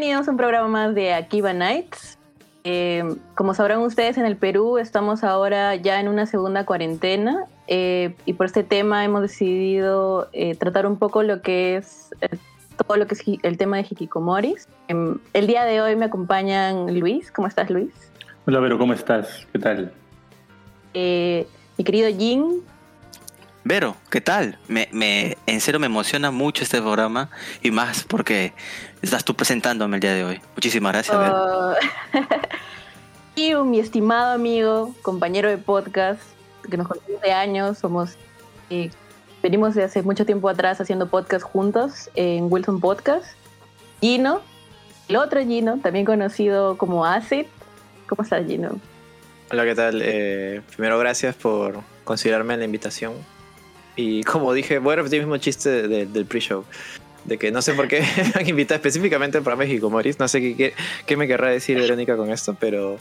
Bienvenidos a un programa más de Akiba Nights. Eh, como sabrán ustedes, en el Perú estamos ahora ya en una segunda cuarentena eh, y por este tema hemos decidido eh, tratar un poco lo que es eh, todo lo que es el tema de hikikomoris. Em, el día de hoy me acompañan Luis. ¿Cómo estás, Luis? Hola, Vero, ¿cómo estás? ¿Qué tal? Eh, mi querido Jin. Vero, ¿qué tal? Me, me, en serio me emociona mucho este programa y más porque estás tú presentándome el día de hoy. Muchísimas gracias. Oh. y mi estimado amigo, compañero de podcast, que nos conocemos de años, somos eh, venimos de hace mucho tiempo atrás haciendo podcast juntos en Wilson Podcast. Gino, el otro Gino, también conocido como Acid. ¿Cómo estás, Gino? Hola, ¿qué tal? Eh, primero, gracias por considerarme la invitación. Y como dije, voy a repetir el mismo chiste de- de- del pre-show. De que no sé por qué me han invitado específicamente programa México Moris. No sé qué, qué, me querrá decir Verónica con esto, pero.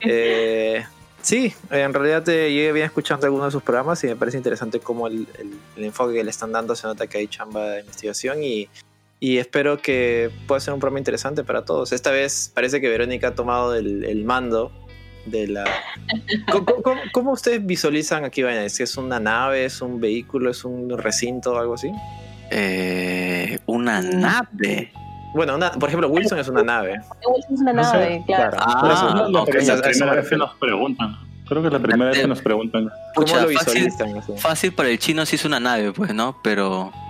eh, sí, en realidad eh, yo venía escuchando algunos de sus programas y me parece interesante cómo el, el- enfoque que le están dando se nota que hay chamba de investigación y. Y espero que pueda ser un programa interesante para todos. Esta vez parece que Verónica ha tomado el, el mando de la... ¿Cómo, cómo- ustedes visualizan aquí, Vaina? ¿Es es una nave, es un vehículo, es un recinto o algo así? Eh, una nave. Bueno, una- por ejemplo, Wilson es una nave. Wilson es una No sé, nave, claro. Ah, eso, es la, primera me vez que nos preguntan. Creo que es la primera vez que nos preguntan. ¿Cómo Pucha, lo fácil, visualizan? así? fácil para el chino sí es una nave, pues, ¿no? Pero.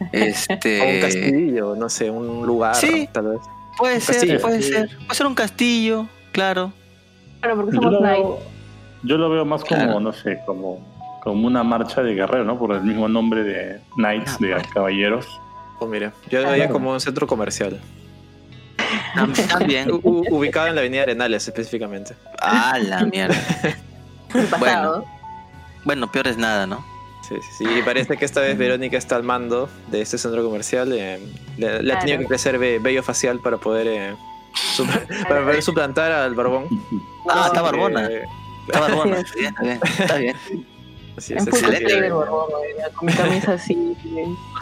O un Este. castillo, no sé, un lugar, Sí. tal vez. puede un ser, castillo. puede ser. Puede ser un castillo, claro. Claro, porque Yo somos lo, Knights. veo, yo lo veo más como, Claro. no sé, como, como una marcha de guerrero, ¿no? Por el mismo nombre de Knights, de caballeros. Oh, mira, yo lo Ah, veía como un centro comercial. Tam- También. U- ubicado en la avenida Arenales específicamente. Ah, la mierda. pasado. Bueno, peor es nada, ¿no? Sí, sí, sí. Y parece que esta vez Verónica está al mando de este centro comercial. eh, le, le ha tenido que crecer vello facial para poder, eh, para poder suplantar al barbón. Ah, está Así que, barbona. eh, Está barbona. Está bien, está bien. Así En es, excelente. de Borbón, con mi camisa así.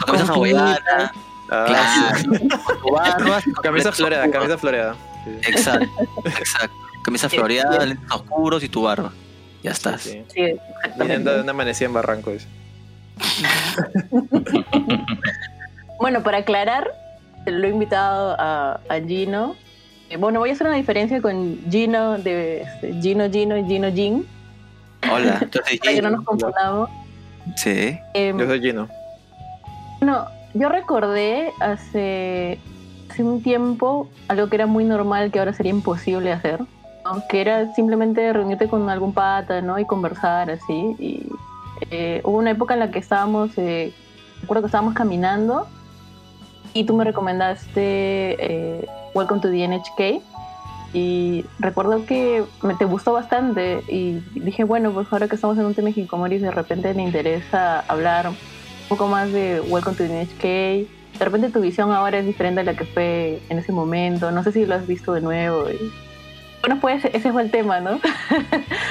Con camisa hawaiana. Ah, Claro. Tu barba. Camisa floreada, camisa floreada. Sí, Exacto, exacto. Camisa floreada, lentes oscuros y tu barba. Ya estás. sí. Sí, de exactamente. una amanecida en Barranco. dice. Bueno, para aclarar, lo he invitado a, a Gino. Eh, Bueno, voy a hacer una diferencia con Gino de este, Gino, Gino y Gino Jin, Hola, entonces para que no nos confundamos. Sí. Em, Yo soy Gino. Bueno, yo recordé hace, hace un tiempo algo que era muy normal que ahora sería imposible hacer, ¿no? que era simplemente reunirte con algún pata ¿no? y conversar así. Y, eh, hubo una época en la que estábamos, eh, recuerdo que estábamos caminando y tú me recomendaste eh, Welcome to the NHK y recuerdo que me te gustó bastante y dije, bueno, pues ahora que estamos en un tema Moris de repente me interesa hablar un poco más de Welcome to the NHK. De repente tu visión ahora es diferente a la que fue en ese momento. No sé si lo has visto de nuevo. y- Bueno, pues ese fue el tema, ¿no?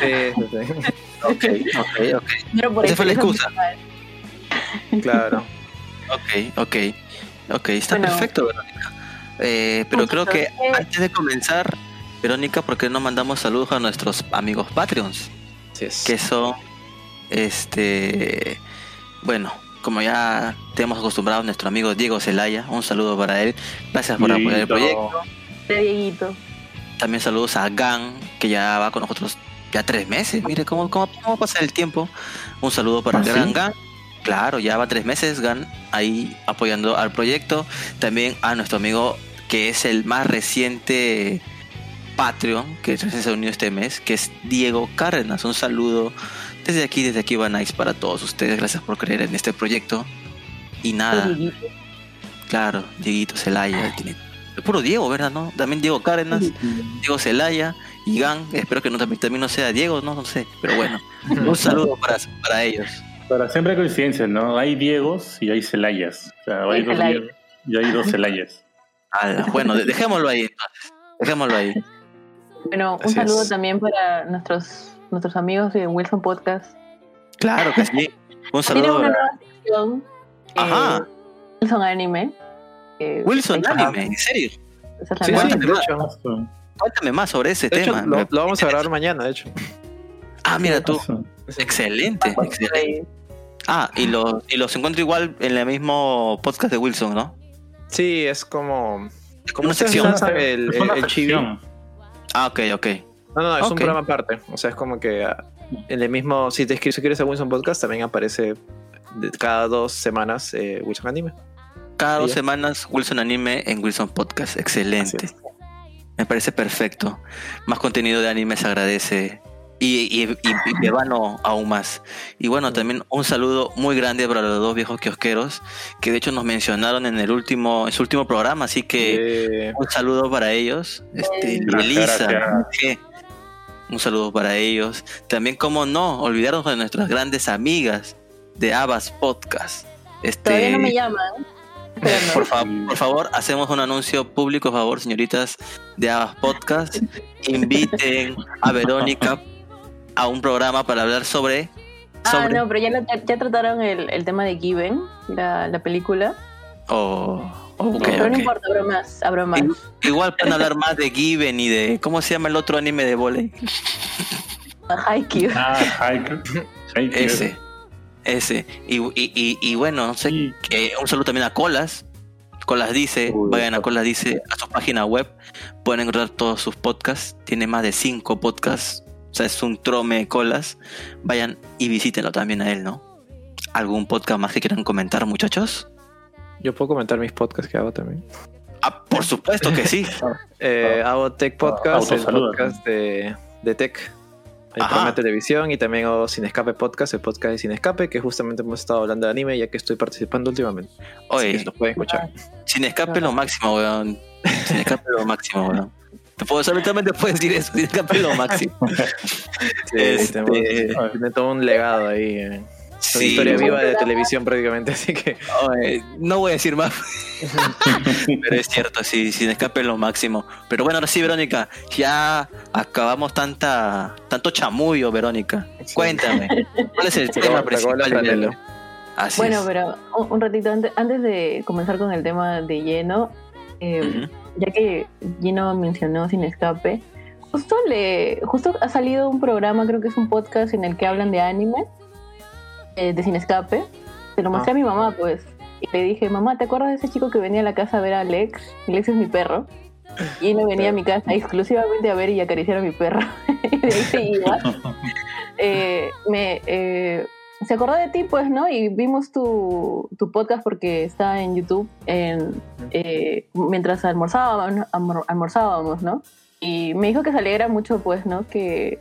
Sí, sí, sí. Ok, ok, ok. Pero por Esa fue la excusa. Claro. Ok, ok. Ok, está Bueno. perfecto, Verónica. Eh, pero creo que antes de comenzar, Verónica, ¿por qué no mandamos saludos a nuestros amigos Patreons? Sí es. Que son, este, bueno, como ya tenemos acostumbrado a nuestro amigo Diego Zelaya, un saludo para él. Gracias por apoyar el proyecto. De Dieguito. También saludos a Gan, que ya va con nosotros ya tres meses. Mire cómo, cómo, cómo pasa el tiempo. Un saludo para ¿Ah, el gran sí? Gan. Claro, ya va tres meses Gan ahí apoyando al proyecto. También a nuestro amigo que es el más reciente Patreon, que se unió este mes, que es Diego Cárdenas. Un saludo desde aquí, desde aquí va Nice para todos ustedes. Gracias por creer en este proyecto. Y nada, Dieguito. claro, Dieguito Celaya, tiene puro Diego, ¿verdad? ¿No? También Diego Cárdenas. Diego Celaya y Gan. Espero que no, también, también no sea Diego, no, no sé. Pero bueno, un saludo para, para ellos. Para siempre hay coincidencias, ¿no? Hay Diegos y hay Celayas. O sea, hay Hay dos. Diegos y hay dos Celayas. Ala, bueno, de- dejémoslo ahí entonces. Dejémoslo ahí. Bueno, un Así saludo es. también para nuestros, nuestros amigos de Wilson Podcast. Claro que sí. Un Tiene saludo una a nueva sección. eh, Ajá. Wilson Anime. eh, Wilson Anime, ¿en serio? Esa es la Sí, Cuéntame más. Cuéntame más sobre ese De hecho, tema. lo, vamos a grabar mañana, de hecho. Ah, mira tú. Excelente, excelente. Ah, y los, y los encuentro igual en el mismo podcast de Wilson, ¿no? Sí, es como. Es como una sección. el, el, una el. Ah, ok, ok. No, no, es un programa aparte. O sea, es como que ah, en el mismo. Si te escribes, si quieres a Wilson Podcast, también aparece cada dos semanas eh, Wilson Anime. Cada dos semanas Wilson Anime en Wilson Podcast. Excelente. Me parece perfecto. Más contenido de anime se agradece. Y, y, y, aún más. Y bueno, también un saludo muy grande para los dos viejos kiosqueros que de hecho nos mencionaron en el último, en su último programa, así que Eh, un saludo para ellos. Este, Gracias, Elisa, un saludo para ellos. También, como no, olvidarnos de nuestras grandes amigas de Abbas Podcast. Este, Todavía no me llaman. Esperando. por, fa- por favor, hacemos un anuncio público, por favor, señoritas de Abbas Podcast. Inviten a Verónica a un programa para hablar sobre. Ah, sobre no, pero ya, lo- ya, ya trataron el, el tema de Given, la, la película. oh, ok, pero no importa, habrá más, habrá más. Igual- Igual pueden hablar más de Given y de. ¿Cómo se llama el otro anime de volei? Haikyuu. Ah. Haiku. Ese. Ese. Y, y, y, y bueno, no sé. Sí. que un saludo también a Colas. Colas dice, Uy, vayan a. Colas dice, a su página web. Pueden encontrar todos sus podcasts. Tiene más de cinco podcasts. O sea, es un trome de Colas. Vayan y visítenlo también a él, ¿no? ¿Algún podcast más que quieran comentar, muchachos? yo puedo comentar mis podcasts que hago también. Ah, por supuesto que sí. Eh, hago Tech Podcast, el podcast de, de Tech. El Ajá. programa de televisión y también hago Sin Escape Podcast, el podcast de Sin Escape, que justamente hemos estado hablando de anime ya que estoy participando últimamente. Así que Oye, los pueden escuchar. sin escape lo máximo, weón. Sin escape lo máximo, weón. Puedo, solamente puedes decir eso, sin escape lo máximo. Sí, Este- tiene todo un legado ahí. eh. Es una Sí, historia viva de televisión prácticamente, así que Oye, no voy a decir más. Pero es cierto, sí, sin escape lo máximo. Pero bueno, ahora sí, Verónica, ya acabamos tanta, tanto chamullo, Verónica. Cuéntame, ¿cuál es el Se tema principal? Así Bueno, es. pero un, ratito antes, antes de comenzar con el tema de lleno, eh, Ujú. Ya que Gino mencionó Sin Escape, justo le justo ha salido un programa, creo que es un podcast en el que hablan de anime, eh, de Sin Escape. Se lo mostré Ah. a mi mamá, pues. Y le dije, mamá, ¿te acuerdas de ese chico que venía a la casa a ver a Lex? Lex es mi perro. Y no venía a mi casa exclusivamente a ver y acariciar a mi perro. y de ahí se iba. Eh, me, eh, se acordó de ti, pues, ¿no? Y vimos tu, tu podcast porque está en YouTube en, eh, mientras almorzábamos, almorzábamos, ¿no? Y me dijo que se alegra mucho, pues, ¿no? Que,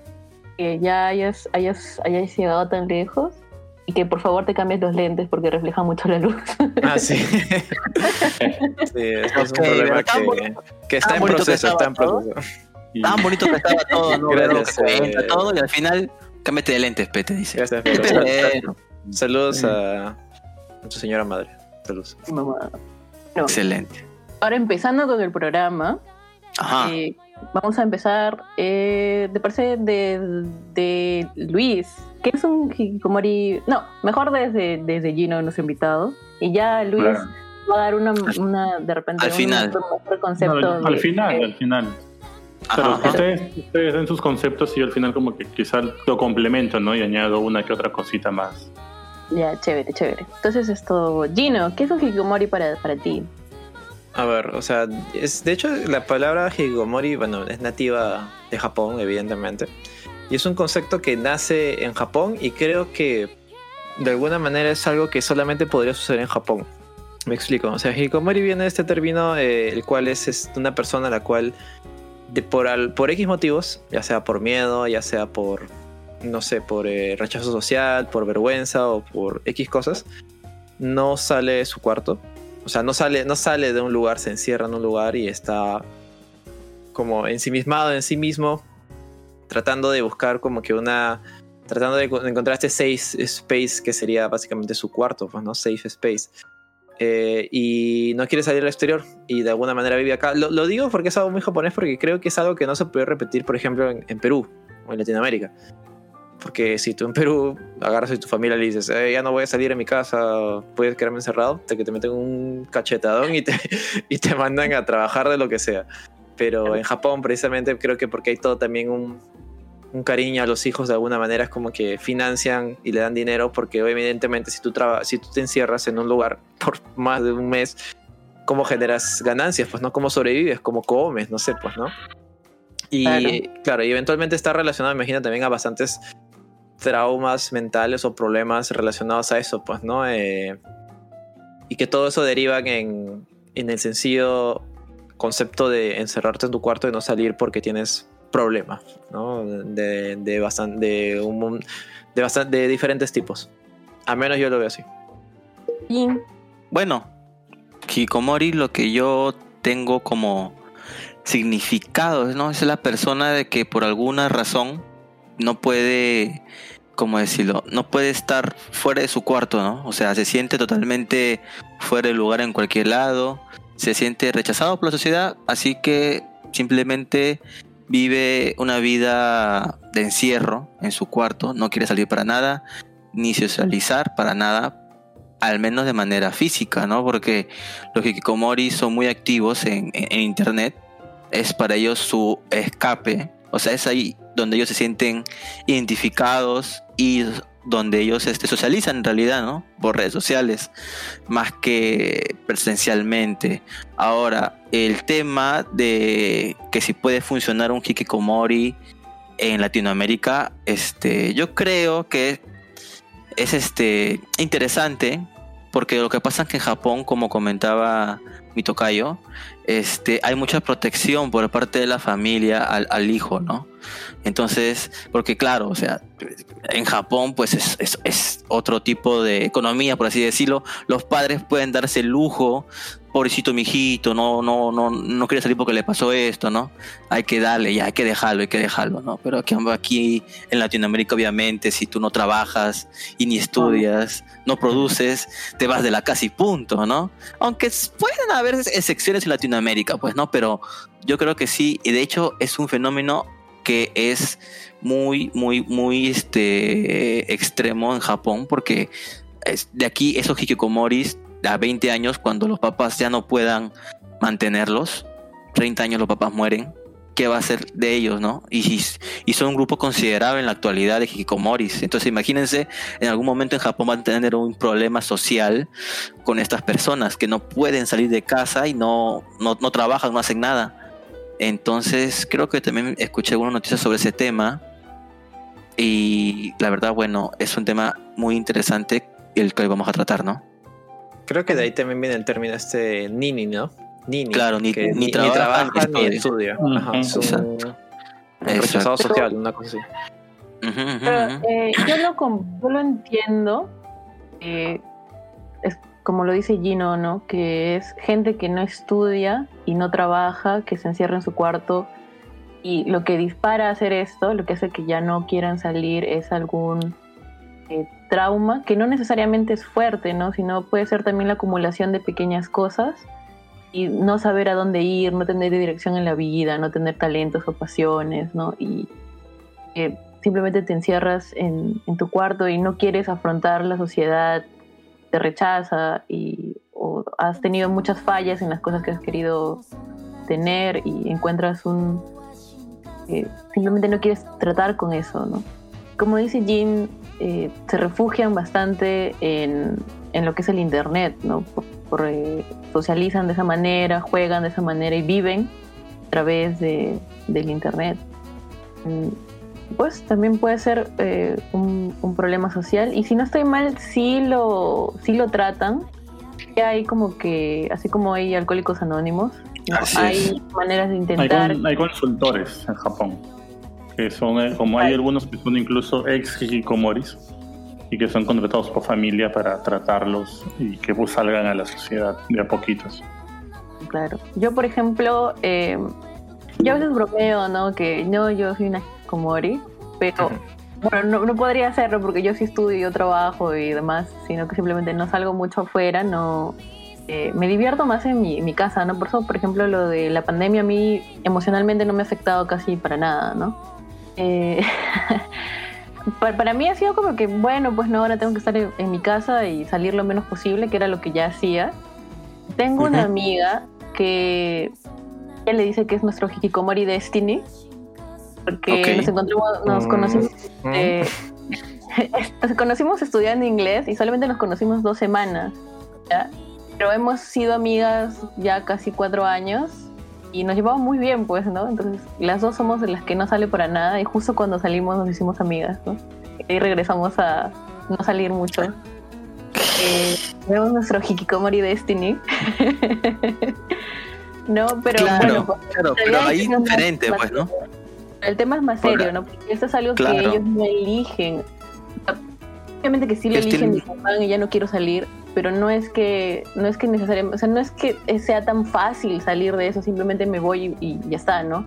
que ya hayas, hayas, hayas llegado tan lejos y que por favor te cambies los lentes porque refleja mucho la luz. Ah, sí. sí, eso es Ok, un problema que, bonito- que está en proceso, está en proceso. Y- Tan bonito que estaba todo, ¿no? Gracias, que eh. todo y al final, cámbiate de lentes, pe, te dice. Gracias, Pedro. pero- Saludos a, a tu señora madre. Saludos. Mamá. No. Excelente. Ahora empezando con el programa, Ajá. eh, vamos a empezar, eh, de parece de, de Luis, que es un hikikomori, no, mejor desde, desde Gino, nuestro invitado, y ya Luis Claro. va a dar una, una de repente, Al un final. mejor concepto. No, al, de- final, al final. Pero ajá. ustedes, ustedes den sus conceptos y yo al final como que quizás lo complemento, ¿no? Y añado una que otra cosita más. Ya, chévere, chévere. Entonces esto, Gino, ¿qué es un hikikomori para, para ti? A ver, o sea, es, de hecho la palabra hikikomori, bueno, es nativa de Japón, evidentemente. Y es un concepto que nace en Japón y creo que de alguna manera es algo que solamente podría suceder en Japón. Me explico. O sea, hikikomori viene de este término, eh, el cual es, es una persona a la cual, por, al- por X motivos, ya sea por miedo, ya sea por, no sé, por eh, rechazo social, por vergüenza o por X cosas, no sale de su cuarto. O sea, no sale, no sale de un lugar, se encierra en un lugar y está como ensimismado en sí mismo, tratando de buscar como que una. Tratando de co- encontrar este safe space que sería básicamente su cuarto, pues, ¿no? Safe space. Eh, y no quiere salir al exterior y de alguna manera vive acá. Lo, lo digo porque es algo muy japonés, porque creo que es algo que no se puede repetir, por ejemplo, en, en Perú o en Latinoamérica. Porque si tú en Perú agarras a tu familia y le dices, "Eh, ya no voy a salir de mi casa, puedes quedarme encerrado, te, que te meten un cachetadón y te, y te mandan a trabajar de lo que sea. Pero en Japón, precisamente, creo que porque hay todo también un, un cariño a los hijos de alguna manera, es como que financian y le dan dinero, porque evidentemente si tú, traba- si tú te encierras en un lugar por más de un mes, ¿cómo generas ganancias? Pues no, ¿cómo sobrevives? ¿Cómo comes? No sé, pues, ¿no? Y claro, Claro. y eventualmente está relacionado, me imagino, también a bastantes traumas mentales o problemas relacionados a eso, pues, ¿no? Eh, y que todo eso deriva en, en el sencillo concepto de encerrarte en tu cuarto y no salir porque tienes problemas, ¿no? De, de, bastan- de, un de, bastan- de diferentes tipos. Al menos yo lo veo así. Bueno, Hikomori lo que yo tengo como significado, ¿no? Es la persona de que por alguna razón no puede, ¿cómo decirlo? No puede estar fuera de su cuarto, ¿no? O sea, se siente totalmente fuera de lugar en cualquier lado, se siente rechazado por la sociedad, así que simplemente vive una vida de encierro en su cuarto, no quiere salir para nada, ni socializar para nada, al menos de manera física, ¿no? Porque los hikikomori son muy activos en, en- en internet, es para ellos su escape, o sea, es ahí donde ellos se sienten identificados y donde ellos este, socializan en realidad, ¿no? Por redes sociales, más que presencialmente. Ahora, el tema de que si puede funcionar un hikikomori en Latinoamérica, este, yo creo que es este interesante porque lo que pasa es que en Japón, como comentaba mi tocayo, este, hay mucha protección por parte de la familia al, al hijo, ¿no? Entonces, porque claro, o sea, en Japón pues es, es- es otro tipo de economía, por así decirlo. Los padres pueden darse el lujo, pobrecito mijito, no, no, no, no quiere salir porque le pasó esto, ¿no? Hay que darle, ya hay que dejarlo, hay que dejarlo, ¿no? Pero aquí, aquí en Latinoamérica, obviamente, si tú no trabajas y ni estudias, no produces, te vas de la casa y punto, ¿no? Aunque pueden haber excepciones en Latinoamérica, pues, ¿no? Pero yo creo que sí, y de hecho es un fenómeno que es muy, muy, muy este, extremo en Japón, porque es- de aquí esos hikikomoris a 20 años, cuando los papás ya no puedan mantenerlos, 30 años los papás mueren, ¿qué va a ser de ellos, no? Y, son un grupo considerable en la actualidad de hikikomoris. Entonces imagínense, en algún momento en Japón van a tener un problema social con estas personas que no pueden salir de casa y no, no, no trabajan, no hacen nada. Entonces creo que también escuché algunas noticias sobre ese tema y la verdad, bueno, es un tema muy interesante el que hoy vamos a tratar, ¿no? Creo que de ahí también viene el término este nini, ¿no? Nini. Claro, ni- que ni trabaja, ni ni estudia. Ajá, es un, Exacto. un rechazado Exacto. social, una cosa así. Pero, eh, yo, lo, yo lo entiendo. eh, es como lo dice Gino, ¿no? Que es gente que no estudia y no trabaja, que se encierra en su cuarto. Y lo que dispara a hacer esto, lo que hace que ya no quieran salir, es algún eh, trauma que no necesariamente es fuerte, ¿no? Sino puede ser también la acumulación de pequeñas cosas y no saber a dónde ir, no tener dirección en la vida, no tener talentos o pasiones, ¿no? Y simplemente te encierras en, en tu cuarto y no quieres afrontar la sociedad, te rechaza y o has tenido muchas fallas en las cosas que has querido tener y encuentras un... eh, simplemente no quieres tratar con eso, ¿no? Como dice Jean, eh, se refugian bastante en, en lo que es el Internet, ¿no? Por- por, eh, socializan de esa manera, juegan de esa manera y viven a través de, del Internet. Mm, Pues también puede ser eh, un, un problema social y si no estoy mal, sí lo, sí lo tratan. Ya hay como que, así como hay alcohólicos anónimos, hay es. maneras de Hay, intentar... con- hay consultores en Japón, que son, eh, como hay Ay. algunos que son incluso ex hikikomoris y que son contratados por familia para tratarlos y que pues salgan a la sociedad de a poquitos. Claro. Yo, por ejemplo, eh, yo a veces bromeo, ¿no? Que no, yo soy una komori, pero bueno, no, no podría hacerlo porque yo sí estudio, yo trabajo y demás, sino que simplemente no salgo mucho afuera, no. eh, me divierto más en mi, mi casa, ¿no? Por eso, por ejemplo, lo de la pandemia a mí emocionalmente no me ha afectado casi para nada, ¿no? Eh, para, para mí ha sido como que, bueno, pues no, ahora tengo que estar en, en mi casa y salir lo menos posible, que era lo que ya hacía. Tengo una amiga que ella le dice que es nuestro Hikikomori Destiny, porque Ok. nos encontramos, nos Mm. conocimos, Mm. eh, nos conocimos estudiando inglés y solamente nos conocimos dos semanas, ¿ya? pero hemos sido amigas ya casi cuatro años y nos llevamos muy bien, pues, ¿no? Entonces, las dos somos de las que no sale para nada y justo cuando salimos nos hicimos amigas, ¿no? Y regresamos a no salir mucho. Eh, tenemos nuestro Hikikomori Destiny. no, pero Claro, bueno, pues, claro, pero ahí es diferente, más- pues, ¿no? El tema es más serio, ¿no? Porque esto es algo claro. que ellos no eligen. Obviamente que sí lo eligen y y ya no quiero salir, pero no es que no es que necesariamente, o sea, no es que sea tan fácil salir de eso, simplemente me voy y, y ya está, ¿no?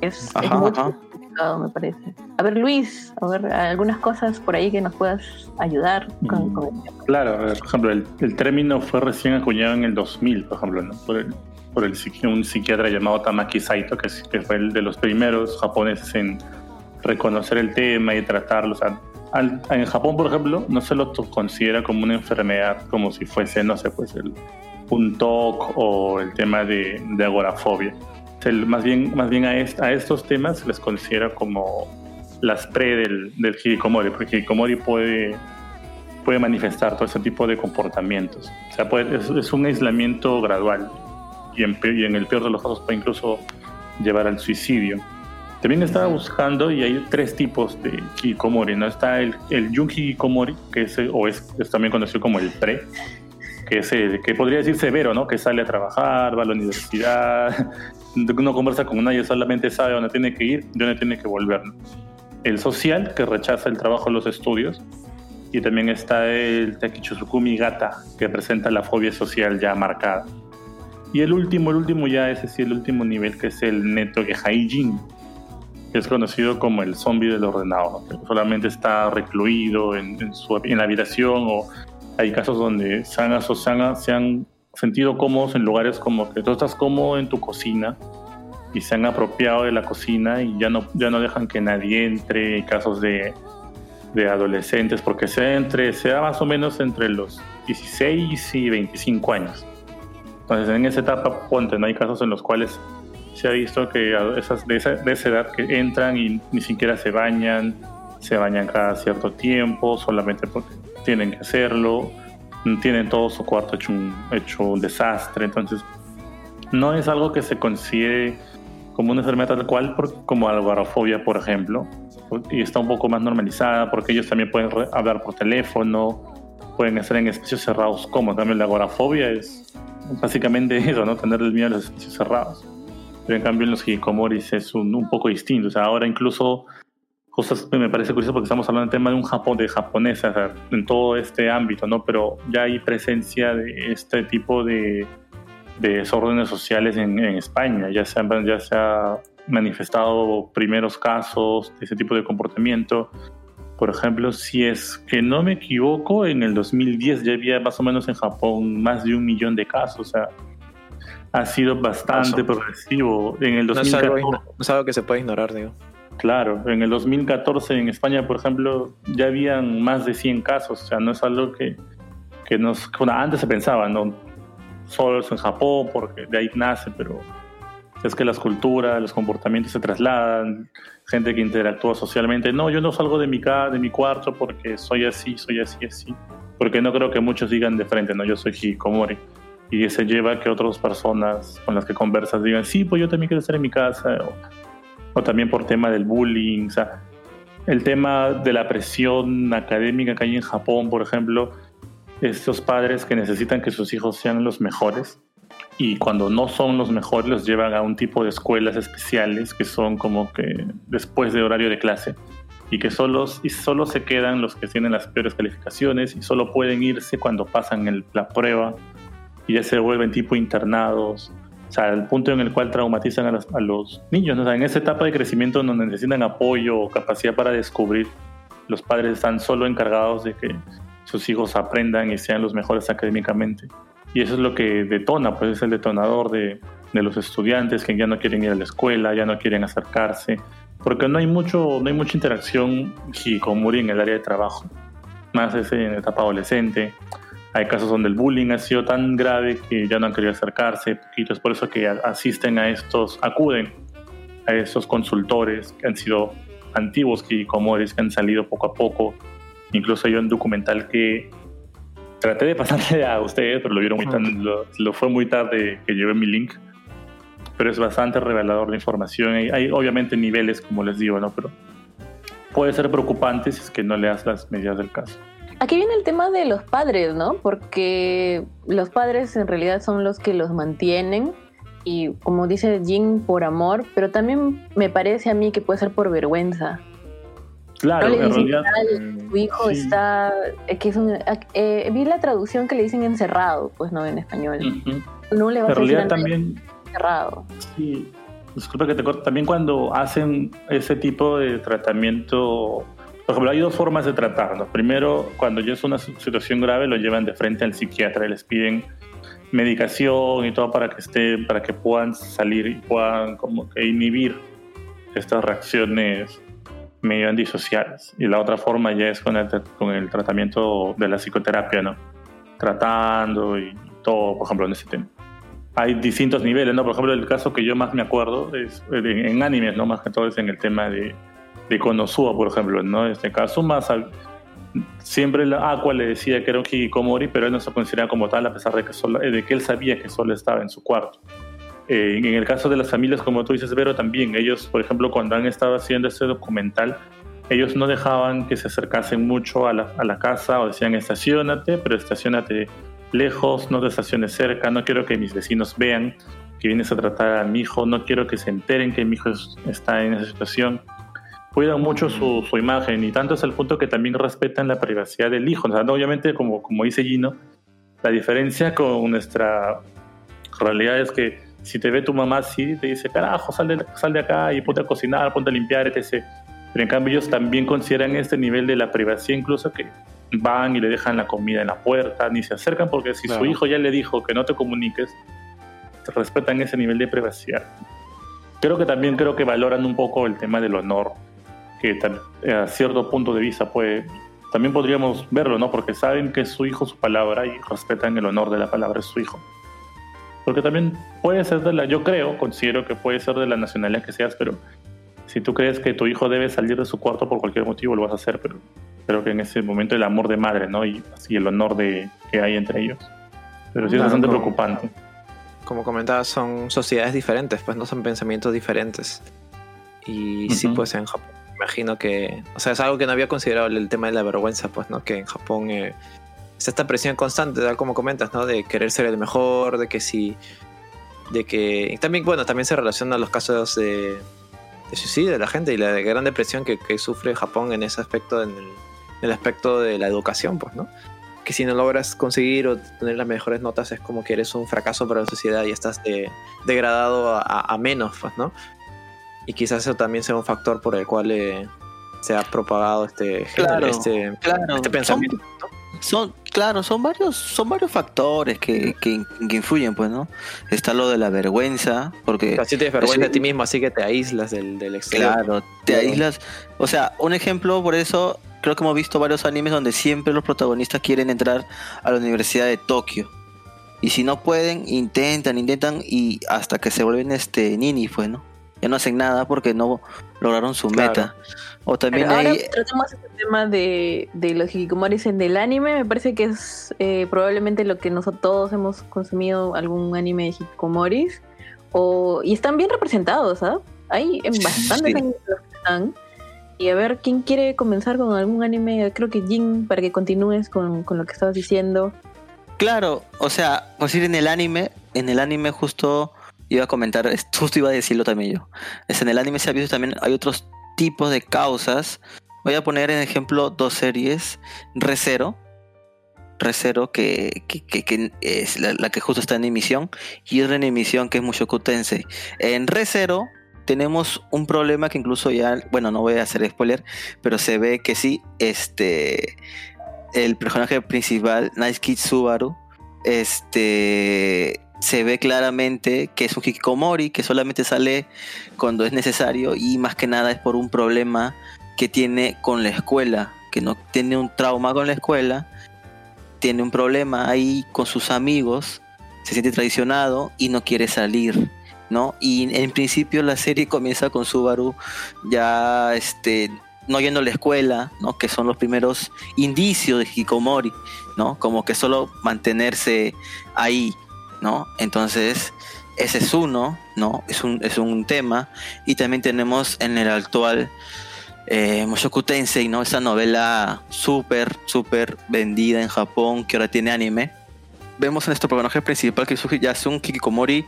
Es, mucho ajá. complicado, me parece. A ver, Luis, a ver, algunas cosas por ahí que nos puedas ayudar con, Mm. con el tema. Claro, ver, por ejemplo, el, el término fue recién acuñado en el 2000, por ejemplo, ¿no? por, el- por el un psiquiatra llamado Tamaki Saito, que, fue el de los primeros japoneses en reconocer el tema y tratarlo. O sea, al- en Japón, por ejemplo, no se lo considera como una enfermedad, como si fuese, no sé, pues el, un TOC o el tema de, de agorafobia. El- más bien, más bien a, est- a estos temas se les considera como las pre del, del hikikomori, porque hikikomori puede manifestar todo ese tipo de comportamientos. O sea, es, un aislamiento gradual y en, y en el peor de los casos puede incluso llevar al suicidio. También estaba buscando y hay tres tipos de hikikomori, ¿no? Está el, el yun hikikomori, que es, o es, es también conocido como el pre, que es el, que podría decir severo, ¿no? Que sale a trabajar, va a la universidad, no conversa con nadie, solamente sabe dónde tiene que ir dónde tiene que volver. ¿no? El social, que rechaza el trabajo los estudios, y también está el Takichuzukumi Gata, que presenta la fobia social ya marcada. Y el último, el último ya es decir, el último nivel, que es el Neto Gehaijin, que es conocido como el zombie del ordenador, solamente está recluido en, en su, en la habitación o hay casos donde se han, se han- se han sentido cómodos en lugares como que tú estás cómodo en tu cocina y se han apropiado de la cocina y ya no, ya no dejan que nadie entre, hay casos de de adolescentes, porque sea, entre, sea más o menos entre los 16 y 25 años. Entonces, en esa etapa, ponte, ¿no? hay casos en los cuales se ha visto que esas, de, esa, de esa edad que entran y ni siquiera se bañan, se bañan cada cierto tiempo, solamente porque tienen que hacerlo, tienen todo su cuarto hecho un, hecho un desastre, entonces no es algo que se considere como una enfermedad tal cual, como la agorafobia, por ejemplo, y está un poco más normalizada porque ellos también pueden hablar por teléfono, pueden estar en espacios cerrados como también la agorafobia es básicamente eso, ¿no? Tener el miedo a los espacios cerrados. Pero en cambio en los hikikomoris es un, un poco distinto. O sea, ahora incluso cosas me parece curioso porque estamos hablando del tema de un Japón, de japonesa, o sea, en todo este ámbito, ¿no? Pero ya hay presencia de este tipo de, de desórdenes sociales en, en España. Ya se, han, ya se ha manifestado primeros casos de ese tipo de comportamiento. Por ejemplo, si es que no me equivoco, en el 2010 ya había más o menos en Japón más de un millón de casos. O sea, ha sido bastante Caso. progresivo. En el No es, algo, 2014, no es algo que se puede ignorar, digo. claro, en el 2014 en España, por ejemplo, ya habían más de 100 casos. O sea, no es algo que, que nos, bueno, antes se pensaba, ¿no? Solo es en Japón, porque de ahí nace, pero es que las culturas, los comportamientos se trasladan, gente que interactúa socialmente. No, yo no salgo de mi, ca de mi cuarto porque soy así, soy así, así. Porque no creo que muchos digan de frente, no, yo soy hikikomori. Y se lleva a que otras personas con las que conversas digan, sí, pues yo también quiero estar en mi casa. O, o también por tema del bullying. O sea, el tema de la presión académica que hay en Japón, por ejemplo, estos padres que necesitan que sus hijos sean los mejores y cuando no son los mejores los llevan a un tipo de escuelas especiales que son como que después de horario de clase y que solo, y solo se quedan los que tienen las peores calificaciones y solo pueden irse cuando pasan el- la prueba y ya se vuelven tipo internados. O sea, el punto en el cual traumatizan a, las- a los niños. ¿no? O sea, en esa etapa de crecimiento donde necesitan apoyo o capacidad para descubrir, los padres están solo encargados de que sus hijos aprendan y sean los mejores académicamente. Y eso es lo que detona, pues es el detonador de, de los estudiantes que ya no quieren ir a la escuela, ya no quieren acercarse, porque no hay mucho, no hay mucha interacción Hikikomori en el área de trabajo, más es en etapa adolescente. Hay casos donde el bullying ha sido tan grave que ya no han querido acercarse, y es por eso que asisten a estos, acuden a estos consultores que han sido antiguos hikikomoris que han salido poco a poco. Incluso hay un documental que traté de pasarle a ustedes, pero lo vieron muy tarde, lo, fue muy tarde que llevé mi link. Pero es bastante revelador la información. Hay, hay, obviamente niveles, como les digo, ¿no? Pero puede ser preocupante si es que no le das las medidas del caso. Aquí viene el tema de los padres, ¿no? Porque los padres en realidad son los que los mantienen y como dice Jin, por amor, pero también me parece a mí que puede ser por vergüenza. Claro, no le realidad, tu hijo está, eh, que es un, eh, vi la traducción que le dicen encerrado, pues no en español. No le vas en a decir también encerrado. Sí, disculpa que te corte. También cuando hacen ese tipo de tratamiento, por ejemplo, hay dos formas de tratarlo. Primero, cuando ya es una situación grave, lo llevan de frente al psiquiatra y les piden medicación y todo para que estén, para que puedan salir y puedan como que inhibir estas reacciones medio antisociales. Y la otra forma ya es con el, con el tratamiento de la psicoterapia, ¿no? Tratando y todo, por ejemplo, en ese tema. Hay distintos niveles, ¿no? Por ejemplo, el caso que yo más me acuerdo es en, animes, ¿no? Más que todo es en el tema de, de Konosuba, por ejemplo, ¿no? En este caso, más siempre la Aqua le decía que era un hikikomori, pero él no se consideraba como tal, a pesar de que, solo, de que él sabía que solo estaba en su cuarto. Eh, en el caso de las familias, como tú dices, Vero, también ellos, por ejemplo, cuando han estado haciendo este documental, ellos no dejaban que se acercasen mucho a la, a la casa o decían estacionate, pero estacionate lejos, no te estaciones cerca, no quiero que mis vecinos vean que vienes a tratar a mi hijo, no quiero que se enteren que mi hijo está en esa situación cuidan mucho su, su, imagen y tanto es el punto que también respetan la privacidad del hijo. O sea, obviamente, como, como dice Gino, la diferencia con nuestra realidad es que si te ve tu mamá sí te dice, carajo, sal de, sal de acá y ponte a cocinar, ponte a limpiar, etc. Pero en cambio ellos también consideran este nivel de la privacidad, incluso que van y le dejan la comida en la puerta, ni se acercan porque si su hijo ya le dijo que no te comuniques, respetan ese nivel de privacidad. Creo que también creo que valoran un poco el tema del honor que eh, a cierto punto de vista puede, también podríamos verlo, ¿no? Porque saben que es su hijo su palabra y respetan el honor de la palabra de su hijo. Porque también puede ser de la, yo creo, considero que puede ser de la nacionalidad que seas, pero si tú crees que tu hijo debe salir de su cuarto por cualquier motivo, lo vas a hacer, pero creo que en ese momento el amor de madre, ¿no? Y así el honor de, que hay entre ellos. Pero sí es bastante preocupante. Como comentabas, son sociedades diferentes, pues no son pensamientos diferentes. Y sí, pues en Japón imagino que, o sea, es algo que no había considerado el tema de la vergüenza, pues, ¿no? Que en Japón eh, es esta presión constante, tal como comentas, ¿no? De querer ser el mejor, de que si, de que también, bueno, también se relaciona a los casos de, suicidio de la gente y la gran depresión que, sufre Japón en ese aspecto, en el, aspecto de la educación, pues, ¿no? Que si no logras conseguir o tener las mejores notas es como que eres un fracaso para la sociedad y estás degradado a, a menos, pues, ¿no? Y quizás eso también sea un factor por el cual eh, se ha propagado este, este, este, pensamiento. Son, claro, son varios, son varios factores que, que, influyen, pues, ¿no? Está lo de la vergüenza, porque... Así te vergüenza de ti mismo, así que te aíslas del, del exterior. Claro, te aíslas. O sea, un ejemplo por eso, creo que hemos visto varios animes donde siempre los protagonistas quieren entrar a la Universidad de Tokio. Y si no pueden, intentan, intentan, y hasta que se vuelven este nini, pues, ¿no? Ya no hacen nada porque no lograron su meta. O también Pero ahora tratamos este tema de, de los hikikomoris en el anime. Me parece que es eh, probablemente lo que nosotros todos hemos consumido algún anime de hikikomoris. O, y están bien representados, ¿ah? Hay bastantes animes que están. Y a ver, ¿quién quiere comenzar con algún anime? Creo que Jin, para que continúes con, con lo que estabas diciendo. Claro, o sea, pues ir en el anime, en el anime justo iba a comentar, justo iba a decirlo también yo. Es en el anime se ha visto también, hay otros tipos de causas. Voy a poner en ejemplo dos series. Recero, Recero, que, que, es la, que justo está en emisión, y otra en emisión que es Mushoku Tensei. En Recero tenemos un problema que incluso ya, bueno, no voy a hacer spoiler, pero se ve que sí, este, el personaje principal, Nice Kid Subaru, este, se ve claramente que es un hikikomori, que solamente sale cuando es necesario y más que nada es por un problema que tiene con la escuela, que no tiene un trauma con la escuela, tiene un problema ahí con sus amigos, se siente traicionado y no quiere salir. ¿no? Y en principio la serie comienza con Subaru ya este no yendo a la escuela, ¿no? Que son los primeros indicios de Hikomori, ¿no? Como que solo mantenerse ahí, ¿no? Entonces, ese es uno, ¿no? Es un, es un tema. Y también tenemos en el actual eh, Mushoku Tensei, ¿no? Esa novela súper, súper vendida en Japón, que ahora tiene anime. Vemos en nuestro personaje principal que es un Hikikomori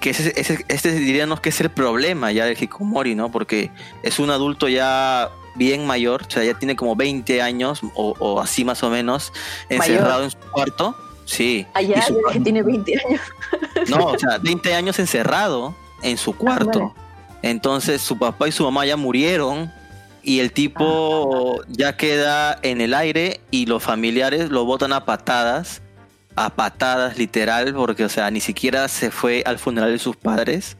que ese, ese, este diríamos que es el problema ya del Hikomori, ¿no? Porque es un adulto ya bien mayor, o sea, ya tiene como 20 años o, así más o menos, encerrado en su cuarto. Sí. Allá ah, que tiene 20 años. No, o sea, 20 años encerrado en su cuarto. Ah, Entonces su papá y su mamá ya murieron y el tipo ah. ya queda en el aire y los familiares lo botan a patadas a patadas literal, porque o sea, ni siquiera se fue al funeral de sus padres.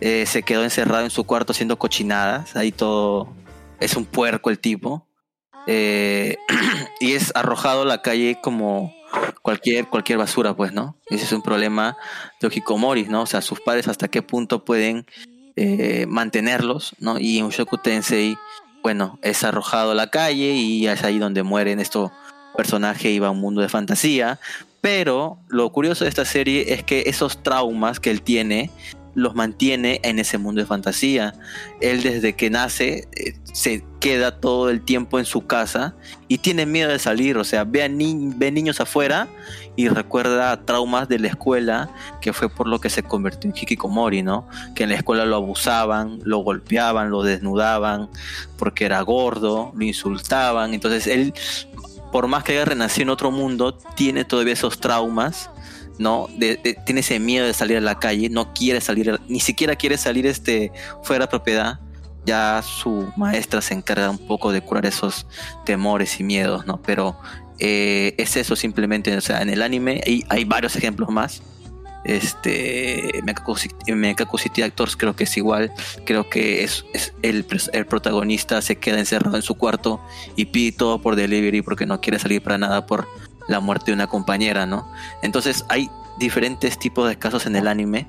Eh, se quedó encerrado en su cuarto haciendo cochinadas. Ahí todo es un puerco el tipo. Eh, y es arrojado a la calle como cualquier, cualquier basura, pues, ¿no? Ese es un problema de Ojikomoris, ¿no? O sea, sus padres hasta qué punto pueden eh, mantenerlos, ¿no? Y un Shoku Tensei, bueno, es arrojado a la calle y es ahí donde mueren estos personajes y va a un mundo de fantasía, pero lo curioso de esta serie es que esos traumas que él tiene los mantiene en ese mundo de fantasía. Él desde que nace eh, se queda todo el tiempo en su casa y tiene miedo de salir, o sea, ve, a ve niños afuera y recuerda traumas de la escuela, que fue por lo que se convirtió en Hikikomori, ¿no? Que en la escuela lo abusaban, lo golpeaban, lo desnudaban, porque era gordo, lo insultaban, entonces él por más que haya renacido en otro mundo, tiene todavía esos traumas, ¿no? tiene ese miedo de salir a la calle, no quiere salir, ni siquiera quiere salir este, fuera de propiedad. Ya su maestra se encarga un poco de curar esos temores y miedos, ¿no? Pero eh, es eso simplemente, o sea, en el anime hay, hay varios ejemplos más este Mekaku City Actors creo que es igual creo que es, el, el, protagonista se queda encerrado en su cuarto y pide todo por delivery porque no quiere salir para nada por la muerte de una compañera no entonces hay diferentes tipos de casos en el anime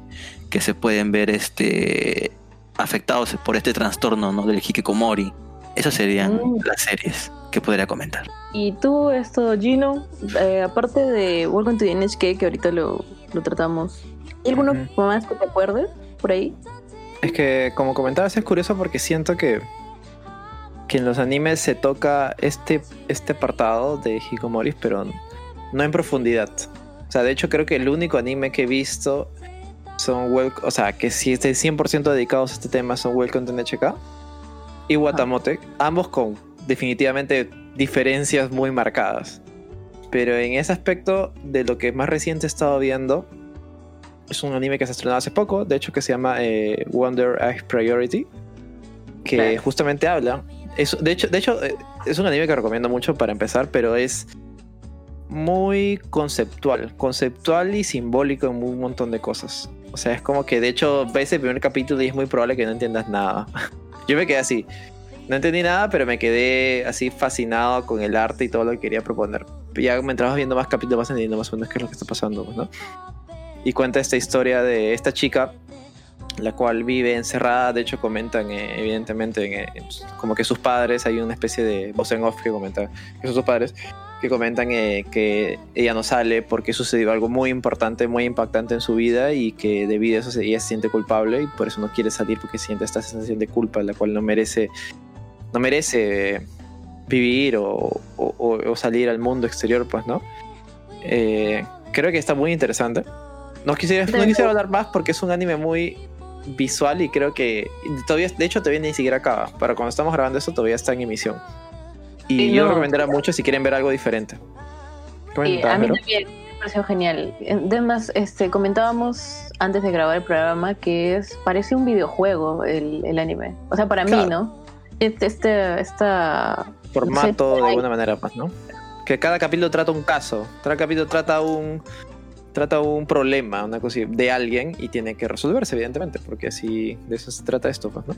que se pueden ver este afectados por este trastorno ¿no? del hikikomori esas serían mm. las series que podría comentar y tú esto Gino eh, aparte de Welcome to the NHK que ahorita lo lo tratamos. ¿Hay alguno más que te acuerdes por ahí? Es que, como comentabas, es curioso porque siento que, que en los animes se toca este, este apartado de Hikomoris, pero no en profundidad. O sea, de hecho, creo que el único anime que he visto son, o sea, que si estén 100% dedicados a este tema son Welcome to NHK y Watamote, ambos con definitivamente diferencias muy marcadas. Pero en ese aspecto, de lo que más reciente he estado viendo, es un anime que se estrenó hace poco, de hecho que se llama eh, Wonder Egg Priority, que justamente habla. Es, de, hecho, de hecho, eh, es un anime que recomiendo mucho para empezar, pero es muy conceptual, conceptual y simbólico en un montón de cosas. O sea, es como que de hecho ves el primer capítulo y es muy probable que no entiendas nada. Yo me quedé así. No entendí nada, pero me quedé así fascinado con el arte y todo lo que quería proponer. Ya mientras viendo más capítulos vas entendiendo más o menos qué es lo que está pasando, ¿no? Y cuenta esta historia de esta chica, la cual vive encerrada. De hecho, comentan, eh, evidentemente, como que sus padres, hay una especie de voz en off que comenta que son sus padres, que comentan eh, que ella no sale porque sucedió algo muy importante, muy impactante en su vida y que debido a eso ella se siente culpable y por eso no quiere salir porque siente esta sensación de culpa, la cual no merece no merece vivir o, salir al mundo exterior, pues, ¿no? Eh, creo que está muy interesante. No quisiera, no quisiera hablar más porque es un anime muy visual y creo que todavía, de hecho, todavía ni siquiera acaba. Pero cuando estamos grabando esto, todavía está en emisión. Y yo lo recomendaría mucho si quieren ver algo diferente. a mí también me pareció genial. Además, este, comentábamos antes de grabar el programa que es parece un videojuego el, anime. O sea, para mí, ¿no? este, este formato de alguna manera más, ¿no? Que cada capítulo trata un caso, cada capítulo trata un trata un problema, una cosa de alguien y tiene que resolverse, evidentemente, porque así de eso se trata esto, pues, ¿no?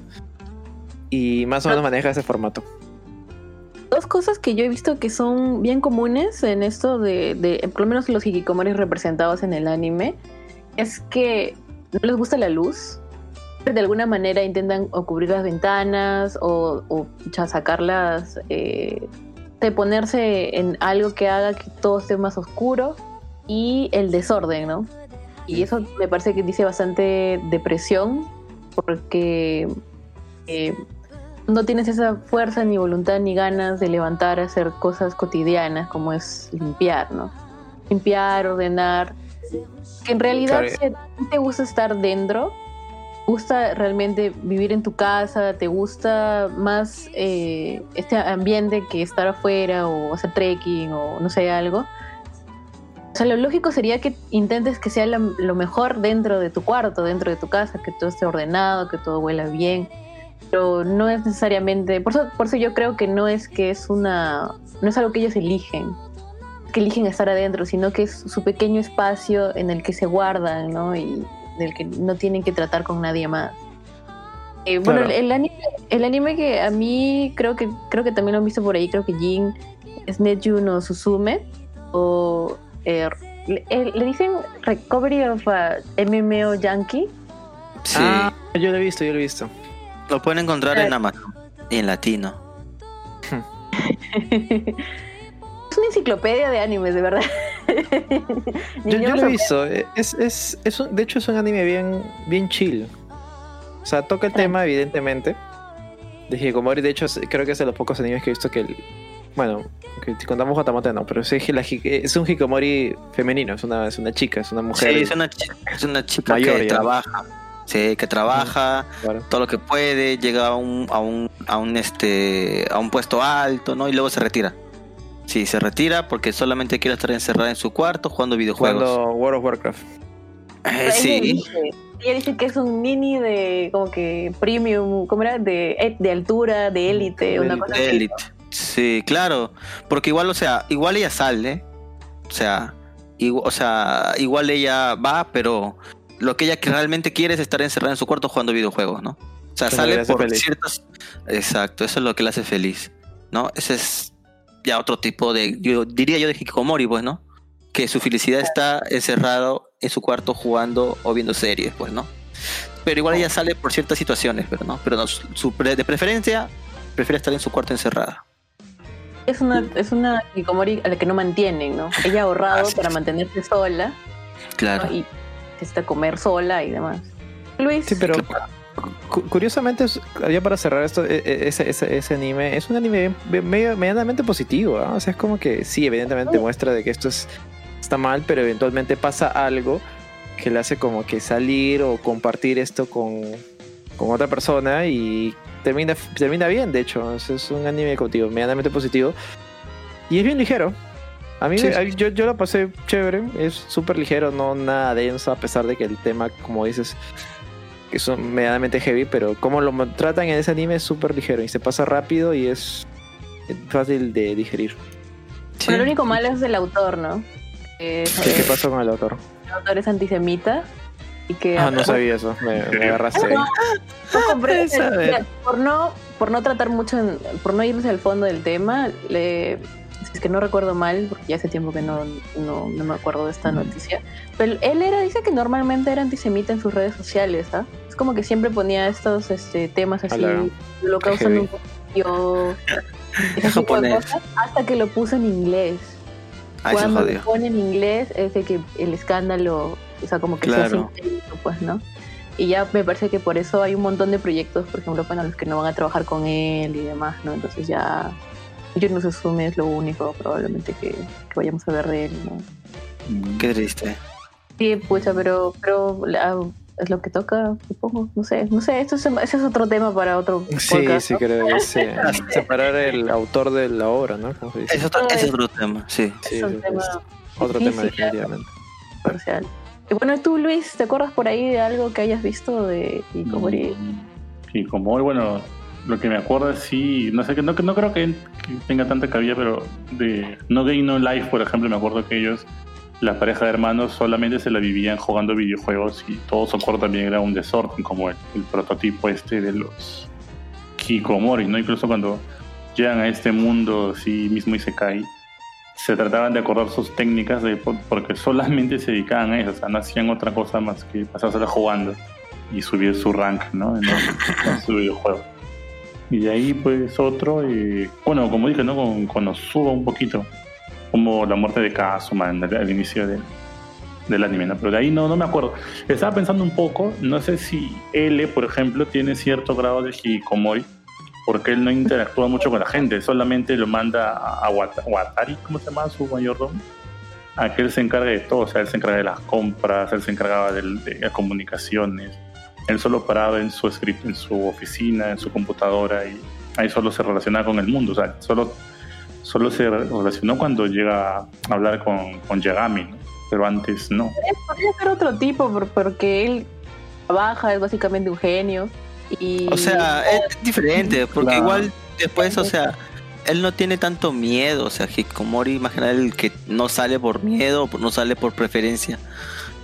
Y más o menos maneja ese formato. Dos cosas que yo he visto que son bien comunes en esto de, de por lo menos los hikikomoris representados en el anime, es que no les gusta la luz. De alguna manera intentan o cubrir las ventanas o, o sacarlas, eh, de ponerse en algo que haga que todo esté más oscuro y el desorden, ¿no? Y eso me parece que dice bastante depresión porque eh, no tienes esa fuerza ni voluntad ni ganas de levantar a hacer cosas cotidianas como es limpiar, ¿no? Limpiar, ordenar. Que en realidad Claro. si a ti te gusta estar dentro, gusta realmente vivir en tu casa, te gusta más eh, este ambiente que estar afuera o hacer trekking o no sé, algo. O sea, lo lógico sería que intentes que sea la- lo mejor dentro de tu cuarto, dentro de tu casa, que todo esté ordenado, que todo huela bien. Pero no es necesariamente, por eso, por eso yo creo que no es que es una, no es algo que ellos eligen, que eligen estar adentro, sino que es su pequeño espacio en el que se guardan, ¿no? Y del que no tienen que tratar con nadie más. Eh, bueno, Claro. el, anime, el anime que a mí creo que creo que también lo han visto por ahí, creo que Jin es Netju no Suzume o eh, le, eh, le dicen Recovery of a MMO Yankee. Sí, Ah, yo lo he visto, yo lo he visto. Lo pueden encontrar en Amazon y en latino. es una enciclopedia de animes, de verdad. Yo, yo lo he visto. eh, Es, es, es un- de hecho, es un anime bien, bien chill. O sea, toca el Ah. tema, evidentemente. De Hikikomori, de hecho, es- creo que es de los pocos animes que he visto que. el- bueno, que si contamos Hotamote no, pero sí, la es un Hikikomori femenino, es una, es una chica, es una mujer. Sí, es una, chi- es una chica Mayor que ya. trabaja. Sí, que trabaja claro. todo lo que puede, llega a un, a un, a un este a un puesto alto, ¿no? Y luego se retira. Sí, se retira porque solamente quiere estar encerrada en su cuarto jugando videojuegos. Jugando World of Warcraft. Eh, Ella sí, dice, ella dice que es un mini de como que premium, ¿cómo era? De, eh, de altura, de élite, De una élite. cosa así. Elite. Sí, claro. Porque igual, o sea, igual ella sale. O sea, igu- o sea, igual ella va, pero lo que ella que realmente quiere es estar encerrada en su cuarto jugando videojuegos, ¿no? O sea, Eso sale por feliz. ciertas. Exacto, eso es lo que le hace feliz, ¿no? Ese es ya otro tipo de. Yo diría yo de Hikikomori, pues, ¿no? Que su felicidad está encerrado en su cuarto jugando o viendo series, pues, ¿no? Pero igual ella sale por ciertas situaciones, pero no. Pero no, su, pre- de preferencia prefiere estar en su cuarto encerrada. Es una, es una hikikomori a la que no mantienen, ¿no? Ella ha ahorrado para mantenerse sola Claro. ¿no? y necesita comer sola y demás. Luis, Sí, pero cu- curiosamente, ya para cerrar esto, e- e- ese, ese, ese anime es un anime medianamente positivo. ¿ah? O sea, es como que sí, evidentemente muestra de que esto es, está mal, pero eventualmente pasa algo que le hace como que salir o compartir esto con, con otra persona y termina, termina bien, de hecho. Es, es un anime contigo, medianamente positivo. Y es bien ligero. A mí Sí, yo, yo la pasé chévere, es súper ligero, no nada denso, a pesar de que el tema, como dices, que son medianamente heavy, pero como lo tratan en ese anime es súper ligero y se pasa rápido y es fácil de digerir. Sí. bueno, lo único malo es el autor, ¿no? Es- ¿Qué, qué pasó con el autor? el autor es antisemita y que Ah, no sabía eso, me, me agarraste. ahí. No compré- ser. mira, por no por no tratar mucho en- por no irse al fondo del tema le si es que no recuerdo mal porque ya hace tiempo que no, no, no me acuerdo de esta noticia pero él era dice que normalmente era antisemita en sus redes sociales ¿ah? es como que siempre ponía estos este, temas así lo qué causan heavy. un japonés. cosas, hasta que lo puso en inglés Ay, cuando lo pone en inglés es de que el escándalo, o sea, como que se hace Claro. pues, ¿no? Y ya me parece que por eso hay un montón de proyectos, por ejemplo, para los que no van a trabajar con él y demás, ¿no? Entonces ya yo no se asume es lo único probablemente que, que vayamos a ver de él, ¿no? Qué triste. Sí, pucha, pero, pero la- es lo que toca, supongo, no sé, no sé, esto es, ese es otro tema para otro Sí, podcast, sí, ¿no? creo que sí. Separar el autor de la obra, ¿no? Como se dice. Es otro, ese es otro tema, sí. Sí, es un sí, tema es otro tema definitivamente. controversial. Y bueno, tú, Luis, ¿te acuerdas por ahí de algo que hayas visto de? Y como hoy, bueno, lo que me acuerdo sí, no sé, no, no creo que, tenga tanta cabida, pero de No Game No Life, por ejemplo, me acuerdo que ellos la pareja de hermanos solamente se la vivían jugando videojuegos y todo su cuerpo también era un desorden, como el, prototipo este de los Kikomori, ¿no? Incluso cuando llegan a este mundo así mismo y se cae, se trataban de acordar sus técnicas de, porque solamente se dedicaban a eso, o sea, no hacían otra cosa más que pasársela jugando y subir su rank, ¿no? En, en su videojuego. Y de ahí, pues, otro, y, bueno, como dije, ¿no? Con, con Osuba un poquito, como la muerte de Kazuma al, inicio del, del anime, ¿no? Pero de ahí no, no me acuerdo. Estaba pensando un poco, no sé si L, por ejemplo, tiene cierto grado de hikikomori, porque él no interactúa mucho con la gente, solamente lo manda a, a Wat- Watari, ¿cómo se llama su mayordomo? A que él se encargue de todo, o sea, él se encarga de las compras, él se encargaba del- de, las comunicaciones, él solo paraba en su script, en su oficina, en su computadora y ahí solo se relacionaba con el mundo, o sea, solo, solo se relacionó cuando llega a hablar con, con Yagami, ¿no? pero antes no. Podría ser otro tipo, por- porque él trabaja, es básicamente un genio. Y... O sea, es diferente, porque Claro. igual después, o sea, él no tiene tanto miedo, o sea, Hikomori, imagina el que no sale por miedo, no sale por preferencia.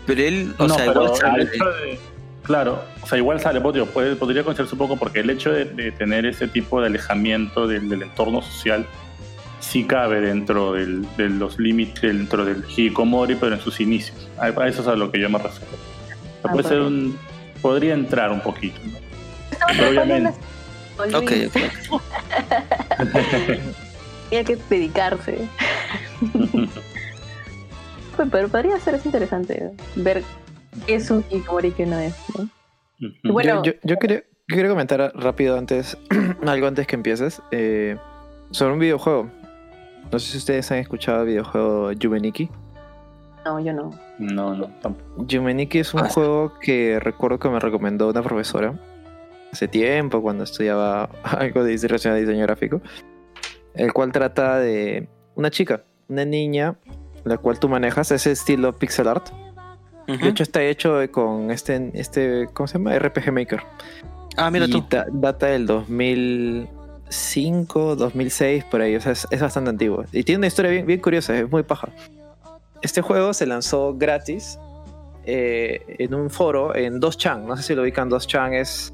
Pero él, o no, sea, pero igual sale. el hecho de- claro, o sea, igual sale, pues, puede- podría considerarse un poco porque el hecho de, de tener ese tipo de alejamiento del, del entorno social sí cabe dentro del- de los límites, dentro del hikikomori, pero en sus inicios. A, a eso es a lo que yo me refiero. O sea, Ah, puede ser ok. un, podría entrar un poquito. ¿no? Pero obviamente. Ok, ok. Tenía que dedicarse. Pues, Pero podría ser es interesante ver es un y qué no es. ¿no? Bueno. yo, yo, yo quería, yo quería comentar rápido antes, algo antes que empieces, eh, sobre un videojuego. No sé si ustedes han escuchado el videojuego Yumeniki. No, yo no. No, no, tampoco. Yumeniki es un Ah. juego que recuerdo que me recomendó una profesora hace tiempo cuando estudiaba algo de relacionado a diseño gráfico, el cual trata de una chica, una niña, la cual tú manejas ese estilo pixel art. Ujú. De hecho está hecho con este, este ¿cómo se llama? RPG Maker. ah, mira y tú. da- data del 2005, 2006, por ahí. O sea, es, es bastante antiguo. Y tiene una historia bien, bien curiosa, es muy paja. Este juego se lanzó gratis eh, en un foro en 2chan. No sé si lo ubican, 2chan es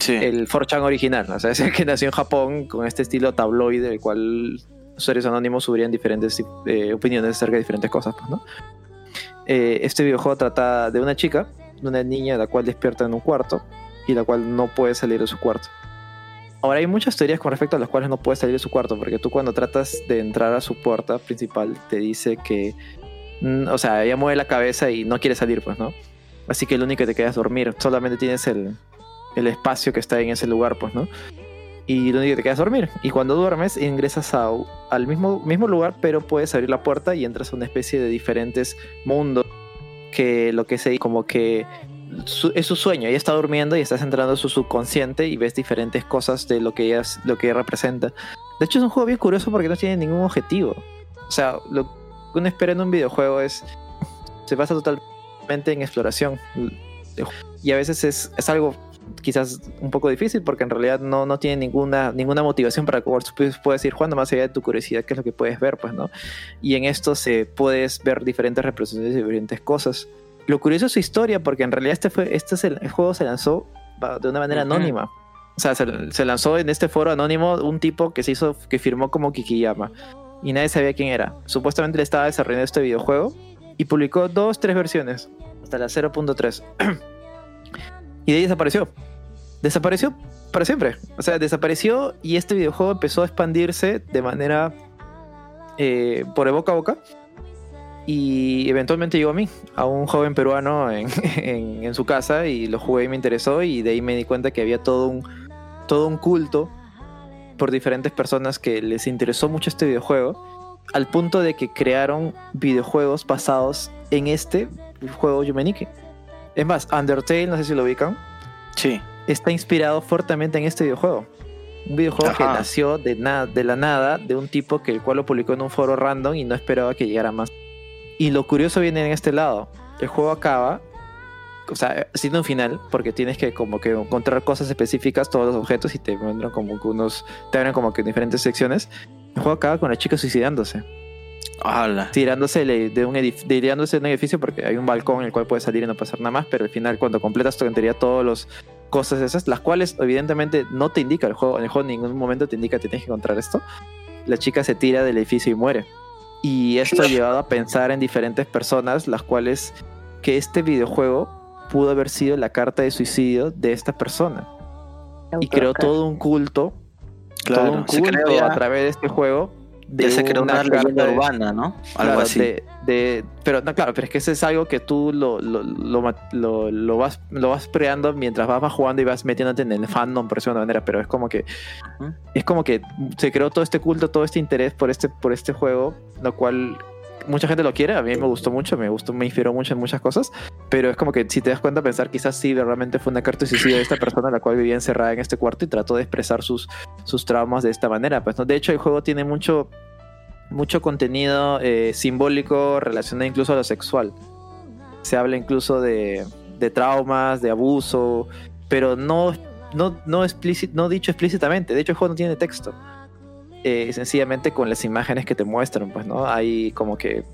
Sí. el 4chan original. O sea, es el que nació en Japón con este estilo tabloide, el cual usuarios anónimos subirían diferentes eh, opiniones acerca de diferentes cosas, pues, ¿no? Eh, este videojuego trata de una chica, de una niña la cual despierta en un cuarto y la cual no puede salir de su cuarto. Ahora hay muchas teorías con respecto a las cuales no puede salir de su cuarto, porque tú cuando tratas de entrar a su puerta principal te dice que, mm, o sea, ella mueve la cabeza y no quiere salir, pues, ¿no? Así que lo único que te queda es dormir, solamente tienes el, el espacio que está en ese lugar, pues, ¿no? Y que te queda es dormir. Y cuando duermes, ingresas a- al mismo, mismo lugar, pero puedes abrir la puerta y entras a una especie de diferentes mundos que lo que se como que es su sueño. Ella está durmiendo y estás entrando a su subconsciente y ves diferentes cosas de lo que ella, lo que representa. De hecho, es un juego bien curioso porque no tiene ningún objetivo. O sea, lo que uno espera en un videojuego es. Se basa totalmente en exploración. Y a veces es, es algo quizás un poco difícil porque en realidad no, no tiene ninguna, ninguna motivación para que puedes ir jugando más allá de tu curiosidad, que es lo que puedes ver, pues, ¿no? Y en esto se puedes ver diferentes representaciones de diferentes cosas. Lo curioso es su historia, porque en realidad este, fue, este es el, el juego se lanzó de una manera Ujú. anónima. O sea, se, se lanzó en este foro anónimo un tipo que se hizo, que firmó como Kikiyama. Y nadie sabía quién era. Supuestamente le estaba desarrollando este videojuego y publicó dos, tres versiones. Hasta la 0.3. y de ahí desapareció. Desapareció para siempre. O sea, desapareció y este videojuego empezó a expandirse de manera eh, por boca a boca. Y eventualmente llegó a mí, a un joven peruano en su casa y lo jugué y me interesó y de ahí me di cuenta que había todo un, todo un culto por diferentes personas que les interesó mucho este videojuego al punto de que crearon videojuegos basados en este juego Yumeniki. Es más, Undertale, no sé si lo ubican, Sí. está inspirado fuertemente en este videojuego. Un videojuego que Ajá. nació de, na- de la nada de un tipo que el cual lo publicó en un foro random y no esperaba que llegara más. Y lo curioso viene en este lado. El juego acaba, o sea, siendo un final, porque tienes que como que encontrar cosas específicas, todos los objetos y te muestran como que unos, te abren como que diferentes secciones. El juego acaba con la chica suicidándose. Tirándose de un, edif- tirándose de un edificio porque hay un balcón en el cual puedes salir y no pasar nada más, pero al final cuando completas tu teoría todas las cosas esas, las cuales evidentemente no te indica el juego, en el juego en ningún momento te indica que tienes que encontrar esto, la chica se tira del edificio y muere. Y esto ha llevado a pensar en diferentes personas, las cuales que este videojuego pudo haber sido la carta de suicidio de esta persona. Y creó todo un culto, todo un se culto creó a través de este juego. Ya se creó una carta leyenda de- urbana, ¿no? Algo Claro, así. de- de- pero no, claro, pero es que eso es algo que tú lo, lo, lo, lo- vas, lo vas creando mientras vas, vas jugando y vas metiéndote en el fandom, por decirlo de una manera, pero es como que es como que se creó todo este culto, todo este interés por este, por este juego, lo cual mucha gente lo quiere, a mí me gustó mucho, me gustó, me inspiró mucho en muchas cosas, pero es como que si te das cuenta pensar quizás sí realmente fue una carta de suicidio de esta persona la cual vivía encerrada en este cuarto y trató de expresar sus, sus traumas de esta manera, pues no, de hecho el juego tiene mucho mucho contenido eh, simbólico relacionado incluso a lo sexual. Se habla incluso de, de traumas, de abuso, pero no, no, no, explícit- no dicho explícitamente. De hecho, el juego no tiene texto. Eh, sencillamente con las imágenes que te muestran, pues, ¿no? Hay como que,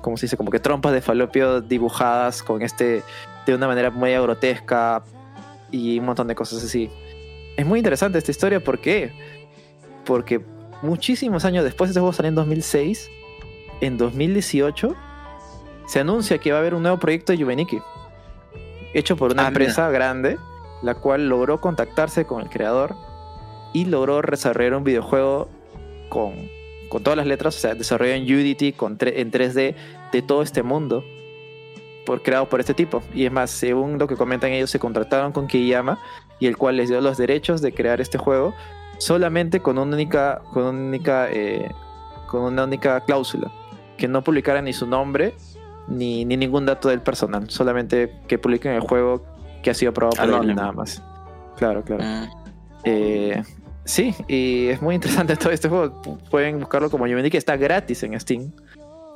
¿cómo se dice? Como que trompas de falopio dibujadas con este, de una manera muy grotesca y un montón de cosas así. Es muy interesante esta historia, ¿por qué? Porque muchísimos años después, este juego salió en 2006, en 2018 se anuncia que va a haber un nuevo proyecto de Yuveniki, hecho por una Ah, empresa grande, la cual logró contactarse con el creador y logró desarrollar un videojuego con, con todas las letras, o sea, desarrollado en Unity con en 3D de todo este mundo, por, creado por este tipo. Y es más, según lo que comentan ellos, se contrataron con Kiyama y el cual les dio los derechos de crear este juego solamente con una única, con una única, eh, con una única cláusula, que no publicaran ni su nombre ni, ni ningún dato del personal, solamente que publiquen el juego que ha sido aprobado por él nada más. Claro, claro. Mm. Eh, sí, y es muy interesante todo este juego. Pu- Pueden buscarlo como yo que está gratis en Steam.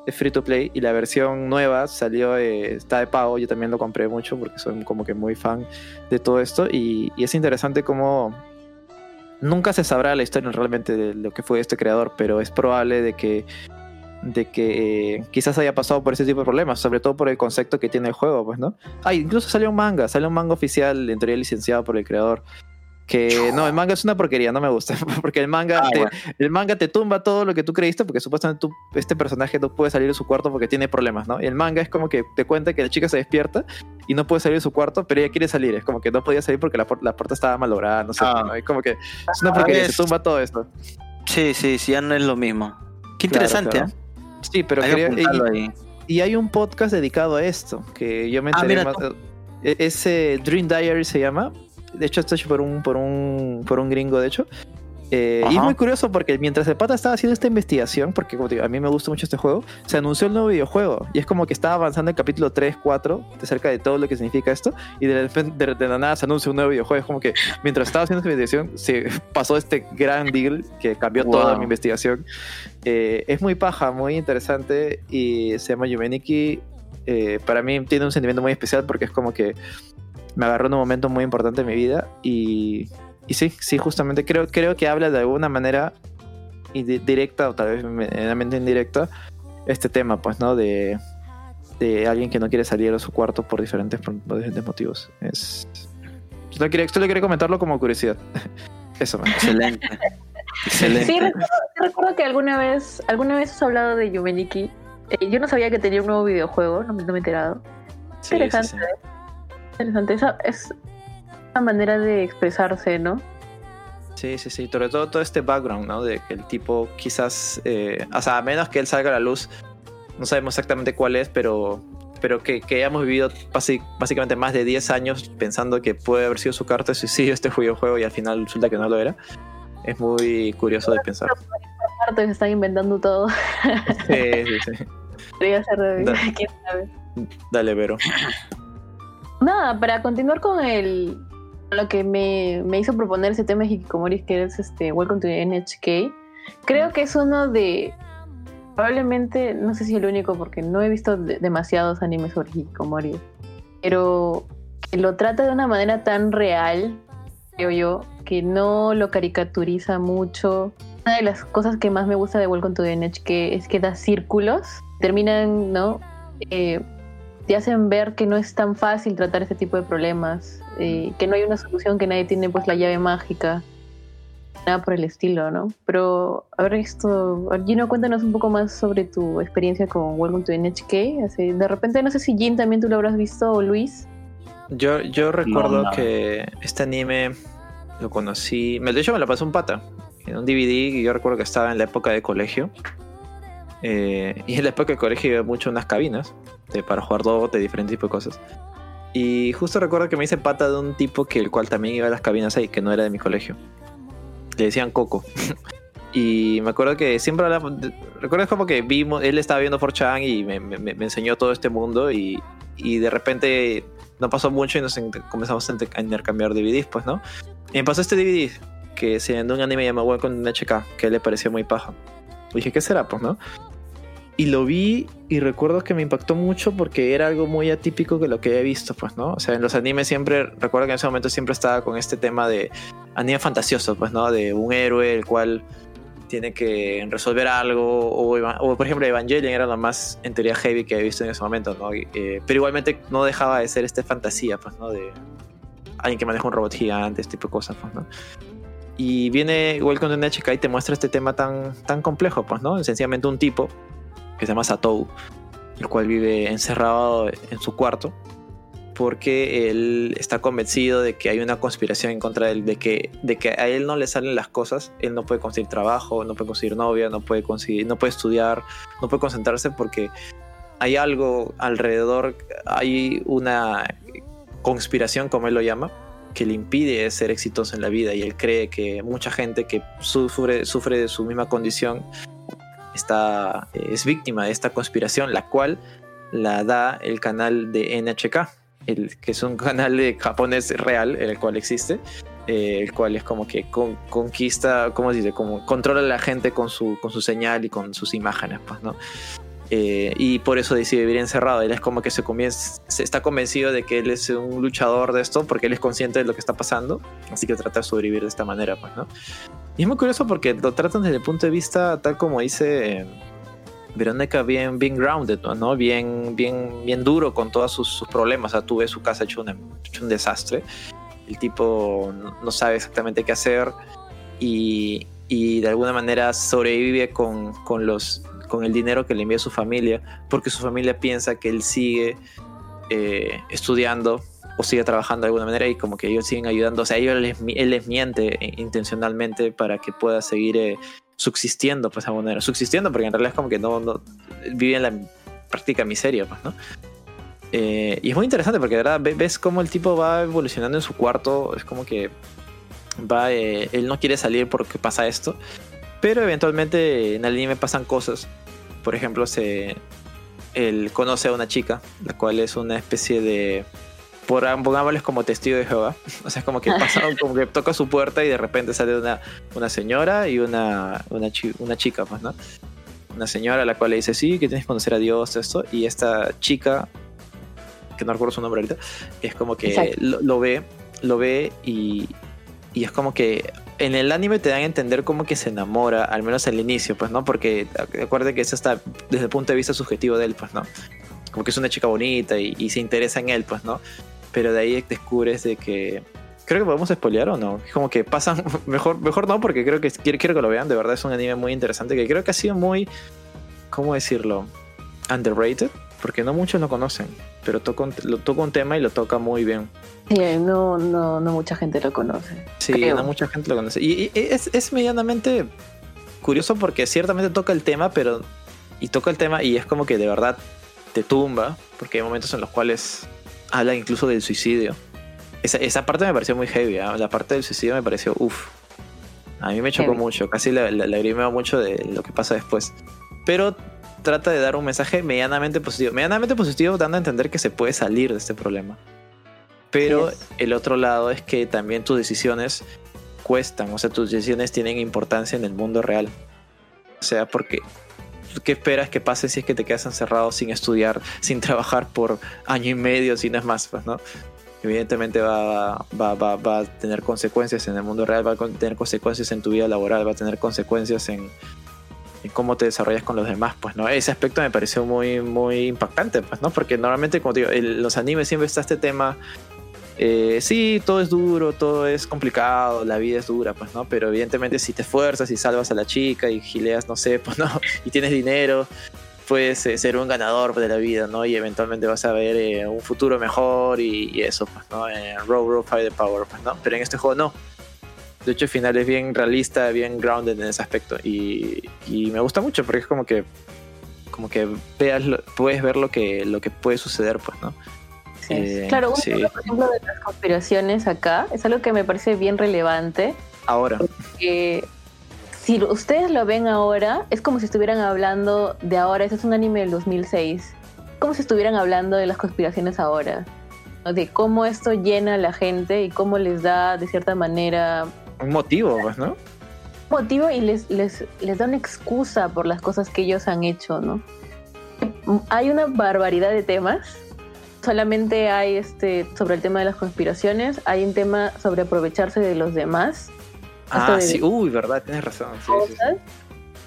Es free to play y la versión nueva salió, eh, está de pago. Yo también lo compré mucho porque soy como que muy fan de todo esto. Y, es interesante cómo nunca se sabrá la historia realmente de lo que fue este creador, pero es probable de que de que eh, quizás haya pasado por ese tipo de problemas, sobre todo por el concepto que tiene el juego, pues, ¿no? Ah, incluso salió un manga, salió un manga oficial, en teoría licenciado por el creador. Que no, el manga es una porquería, no me gusta. Porque el manga, Ah, te, bueno. el manga te tumba todo lo que tú creíste, porque supuestamente tú- este personaje no puede salir de su cuarto porque tiene problemas, ¿no? Y el manga es como que te cuenta que la chica se despierta y no puede salir de su cuarto, pero ella quiere salir. Es como que no podía salir porque la, la puerta estaba malograda, no sé. Ah. ¿no? Es como que es una porquería, es- se tumba todo esto. Sí, sí, sí, ya no es lo mismo. Qué interesante, claro. ¿eh? Sí, pero Hay quería- y- ahí. Y hay un podcast dedicado a esto, que yo me Ah, enteré más- eh, Ese Dream Diary se llama. De hecho, está hecho por un, por un, por un gringo, de hecho. Eh, y es muy curioso porque mientras el pata estaba haciendo esta investigación, porque como te digo, a mí me gusta mucho este juego, se anunció el nuevo videojuego. Y es como que estaba avanzando el capítulo 3, 4, de cerca de todo lo que significa esto. Y de, de, de la nada se anuncia un nuevo videojuego. Es como que mientras estaba haciendo esta investigación, se pasó este gran deal que cambió toda Wow. mi investigación. Eh, es muy paja, muy interesante. Y se llama Yumeniki. Eh, para mí tiene un sentimiento muy especial porque es como que me agarró en un momento muy importante en mi vida y, y sí, sí, justamente creo, creo que habla de alguna manera directa o tal vez medianamente indirecta este tema, pues, ¿no? De, de alguien que no quiere salir de su cuarto por diferentes, por diferentes motivos. Es, solo, quería, solo quería comentarlo como curiosidad. Eso, man. Excelente. Excelente. Sí, recuerdo, recuerdo que alguna vez, alguna vez has hablado de Yumeniki. Eh, yo no sabía que tenía un nuevo videojuego, no, me- no me he enterado. Sí, Interesante. sí, sí. Interesante. Esa es una manera de expresarse, ¿no? Sí, sí, sí. Sobre todo todo este background, ¿no? De que el tipo quizás, eh, o sea, a menos que él salga a la luz, no sabemos exactamente cuál es, pero, pero que, que hayamos vivido básicamente más de 10 años pensando que puede haber sido su carta de suicidio este videojuego y al final resulta que no lo era. Es muy curioso de pensar. Se están inventando todo. Sí, sí, sí. Podría ser de- Da- quién sabe. Dale, Vero. Nada, para continuar con el lo que me, me hizo proponer ese tema de Hikikomori, que es este Welcome to NHK, creo que es uno de probablemente, no sé si el único, porque no he visto de- demasiados animes sobre Hikikomori, pero lo trata de una manera tan real, creo yo, que no lo caricaturiza mucho Una de las cosas que más me gusta de Welcome to que es que da círculos, terminan, ¿no? Eh, te hacen ver que no es tan fácil tratar este tipo de problemas, eh, que no hay una solución, que nadie tiene pues la llave mágica, nada por el estilo, ¿no? Pero, a ver, esto, Gino, cuéntanos un poco más sobre tu experiencia con Welcome to the NHK. Así, de repente, no sé si Jin también tú lo habrás visto o Luis. Yo, yo recuerdo que este anime lo conocí, de hecho me lo pasó un pata, en un DVD y yo recuerdo que estaba en la época de colegio. Eh, y en la época de colegio iba mucho unas cabinas de, para jugar de diferentes tipos de cosas. Y justo recuerdo que me hice pata de un tipo que el cual también iba a las cabinas ahí, que no era de mi colegio. Le decían Coco. y me acuerdo que siempre hablaba. Recuerdo como que vimos, él estaba viendo 4chan y me, me, enseñó todo este mundo. Y, y, de repente no pasó mucho y nos comenzamos a intercambiar DVDs, pues, ¿no? Y me pasó este DVD que se llamó un anime llamado con HK, que le pareció muy paja. Y dije, ¿qué será? Pues, ¿no? Y lo vi y recuerdo que me impactó mucho porque era algo muy atípico que lo que he visto, pues, ¿no? O sea, en los animes siempre, recuerdo que en ese momento siempre estaba con este tema de anime fantasioso, pues, ¿no? De un héroe el cual tiene que resolver algo, o, por ejemplo Evangelion era lo más en teoría heavy que he visto en ese momento, ¿no? Eh, pero igualmente no dejaba de ser esta fantasía, pues, ¿no? De alguien que maneja un robot gigante, este tipo de cosas, pues, ¿no? Y viene Welcome to NHK y te muestra este tema tan, tan complejo, pues, ¿no? Sencillamente un tipo que se llama Satou, el cual vive encerrado en su cuarto porque él está convencido de que hay una conspiración en contra de él, de que, de que a él no le salen las cosas, él no puede conseguir trabajo, no puede conseguir novia, no puede, conseguir, no puede estudiar, no puede concentrarse porque hay algo alrededor, hay una conspiración, como él lo llama, que le impide ser exitoso en la vida y él cree que mucha gente que sufre, sufre de su misma condición está, es víctima de esta conspiración, la cual la da el canal de NHK, el, que es un canal de japonés real, el cual existe, eh, el cual es como que conquista, ¿cómo se dice? Como controla a la gente con su, con su señal y con sus imágenes, pues, ¿no? Eh, y por eso decide vivir encerrado. Él es como que se, se está convencido de que él es un luchador de esto porque él es consciente de lo que está pasando, así que trata de sobrevivir de esta manera, pues, ¿no? Y es muy curioso porque lo tratan desde el punto de vista, tal como dice eh, Verónica, bien, bien grounded, ¿no? Bien, bien, bien duro con todos sus, problemas. O sea, tú ves su casa hecho, hecho un desastre. El tipo no, sabe exactamente qué hacer y, y de alguna manera sobrevive con, con, los, con el dinero que le envía su familia, porque su familia piensa que él sigue eh, estudiando o sigue trabajando de alguna manera y como que ellos siguen ayudando, o sea, ellos les, él les miente intencionalmente para que pueda seguir eh, subsistiendo, pues de alguna manera, subsistiendo, porque en realidad es como que no, no vive en la práctica miseria, pues, ¿no? Eh, y es muy interesante porque de verdad ves cómo el tipo va evolucionando en su cuarto, es como que va, él no quiere salir porque pasa esto, pero eventualmente en el anime pasan cosas, por ejemplo, se, él conoce a una chica, la cual es una especie de por pongámosles como testigo de Jehová. O sea, es como que pasa, como que toca su puerta y de repente sale una, una señora y una, una, una chica, pues, ¿no? Una señora a la cual le dice, sí, que tienes que conocer a Dios, esto. Y esta chica, que no recuerdo su nombre ahorita, es como que lo, ve, lo ve y, y es como que en el anime te dan a entender como que se enamora, al menos al inicio, pues, ¿no? Porque acuérdate que eso está desde el punto de vista subjetivo de él, pues, ¿no? Como que es una chica bonita y, y se interesa en él, pues, ¿no? pero de ahí descubres de que creo que podemos spoilear o no. Es como que pasan, mejor, mejor no, porque creo que quiero, quiero que lo vean. De verdad es un anime muy interesante que creo que ha sido muy, ¿cómo decirlo? Underrated, porque no muchos lo conocen, pero toca lo toca un tema y lo toca muy bien. Sí, no, no, no mucha gente lo conoce. Sí, no mucha gente lo conoce. Y, es, es medianamente curioso porque ciertamente toca el tema, pero. Y toca el tema y es como que de verdad te tumba, porque hay momentos en los cuales habla incluso del suicidio. Esa, esa parte me pareció muy heavy, ¿ah? la parte del suicidio me pareció uff. A mí me chocó mucho, casi la, la, mucho de lo que pasa después. Pero trata de dar un mensaje medianamente positivo. Medianamente positivo dando a entender que se puede salir de este problema. Pero el otro lado es que también tus decisiones cuestan, o sea, tus decisiones tienen importancia en el mundo real. O sea, porque ¿qué esperas que pase si es que te quedas encerrado sin estudiar, sin trabajar por año y medio, si no es más, pues, ¿no? evidentemente va, va, va, va a tener consecuencias en el mundo real, va a tener consecuencias en tu vida laboral, va a tener consecuencias en, en cómo te desarrollas con los demás, pues, ¿no? Ese aspecto me pareció muy, muy impactante, pues, ¿no? Porque normalmente, como digo, en los animes siempre está este tema, eh, sí, todo es duro, todo es complicado, la vida es dura, pues, ¿no? Pero evidentemente si te esfuerzas y salvas a la chica y gileas, no sé, pues, ¿no? Y tienes dinero, puedes eh, ser un ganador de la vida, ¿no? Y eventualmente vas a ver eh, un futuro mejor y, y eso, pues, ¿no? Row Row Fight the Power, pues, ¿no? Pero en este juego no. De hecho, el final es bien realista, bien grounded en ese aspecto. Y, y me gusta mucho porque es como que como que veas lo- puedes ver lo que lo que puede suceder, pues, ¿no? Sí. Eh, claro, un sí. ejemplo, por ejemplo, de las conspiraciones acá es algo que me parece bien relevante. Ahora, si ustedes lo ven ahora, es como si estuvieran hablando de ahora. Ese es un anime del 2006. Como si estuvieran hablando de las conspiraciones ahora. ¿no? De cómo esto llena a la gente y cómo les da, de cierta manera, un motivo, pues, ¿no? motivo y les, les, les da una excusa por las cosas que ellos han hecho, ¿no? Hay una barbaridad de temas. Solamente hay este sobre el tema de las conspiraciones, hay un tema sobre aprovecharse de los demás, Ah, sí, uy, verdad, tienes razón. Sí, sí,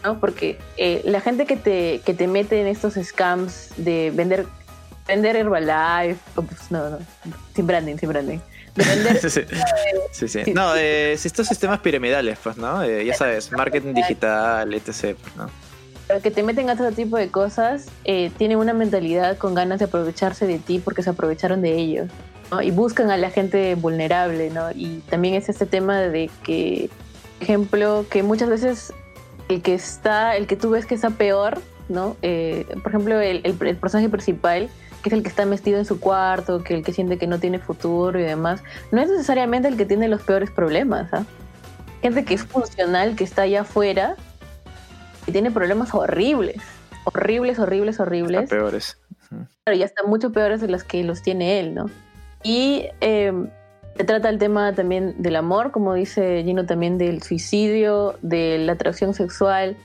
¿no? Porque eh, la gente que te, que te mete en estos scams de vender vender Herbalife, pues, no, no, sin branding, sin branding, de vender Sí, sí. Sí, sí. Sí. No, eh, estos sistemas piramidales, pues, ¿no? Eh, ya sabes, marketing digital, etc. pues, ¿no? Pero que te meten a todo tipo de cosas, eh, tienen una mentalidad con ganas de aprovecharse de ti porque se aprovecharon de ellos. ¿no? Y buscan a la gente vulnerable, ¿no? Y también es este tema de que, por ejemplo, que muchas veces el que está, el que tú ves que está peor, ¿no? Eh, por ejemplo, el, el- el personaje principal, que es el que está metido en su cuarto, que el que siente que no tiene futuro y demás, no es necesariamente el que tiene los peores problemas, ¿ah? Gente que es funcional, que está allá afuera, y tiene problemas horribles, horribles, horribles, horribles, peores. Ujú. pero ya están mucho peores de los que los tiene él, ¿no? Y eh, se trata el tema también del amor, como dice Gino, también del suicidio, de la atracción sexual,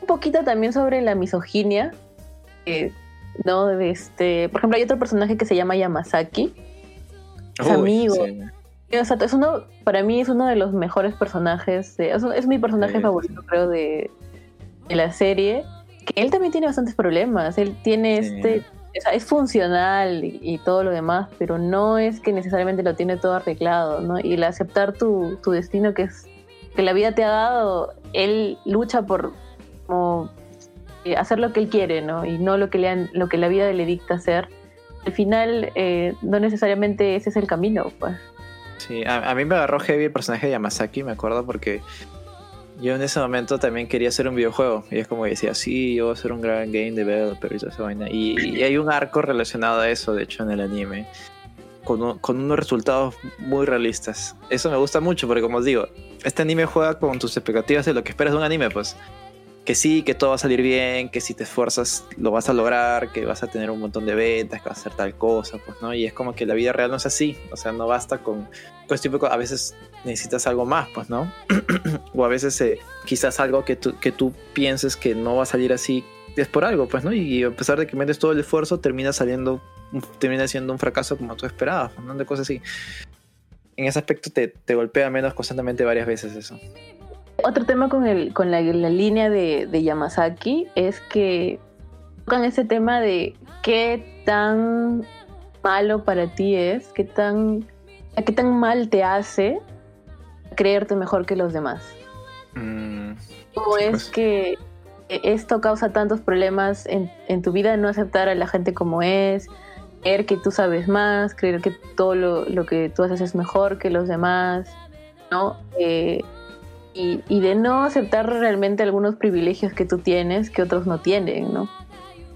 un poquito también sobre la misoginia, ¿no? De este, por ejemplo, hay otro personaje que se llama Yamazaki, Es Uy, amigo. sí. Es uno, para mí es uno de los mejores personajes, de- es, es mi personaje Sí, favorito, creo, de, de la serie. Que él también tiene bastantes problemas. Él tiene Sí. este, o sea, es funcional y, y todo lo demás, pero no es que necesariamente lo tiene todo arreglado, ¿no? Y el aceptar tu, tu destino que es que la vida te ha dado, él lucha por como, hacer lo que él quiere, ¿no? Y no lo que le han- lo que la vida le dicta hacer. Al final, eh, no necesariamente ese es el camino, pues. Sí, a, a mí me agarró heavy el personaje de Yamazaki, me acuerdo, porque yo en ese momento también quería hacer un videojuego. Y es como que decía, sí, yo voy a ser un gran game developer y toda esa vaina. Y, y hay un arco relacionado a eso, de hecho, en el anime. Con, un- con unos resultados muy realistas. Eso me gusta mucho, porque como os digo, este anime juega con tus expectativas de lo que esperas de un anime, pues. Que sí, que todo va a salir bien, que si te esfuerzas lo vas a lograr, que vas a tener un montón de ventas, que vas a hacer tal cosa, pues, ¿no? Y es como que la vida real no es así. O sea, no basta con pues tipo, a veces necesitas algo más, pues, ¿no? o a veces eh, quizás algo que tú, que tú pienses que no va a salir así es por algo, pues, ¿no? Y a pesar de que metes todo el esfuerzo, termina saliendo, termina siendo un fracaso como tú esperabas, ¿no? De cosas así. En ese aspecto te, te golpea menos constantemente varias veces eso. Otro tema con, el, con la, la línea de, de Yamazaki es que tocan ese tema de qué tan malo para ti es, qué tan, qué tan mal te hace creerte mejor que los demás. Mm, ¿Cómo Sí, es pues. que esto causa tantos problemas en, en tu vida, no aceptar a la gente como es, creer que tú sabes más, creer que todo lo, lo que tú haces es mejor que los demás, ¿no? Eh, y, y de no aceptar realmente algunos privilegios que tú tienes que otros no tienen, ¿no?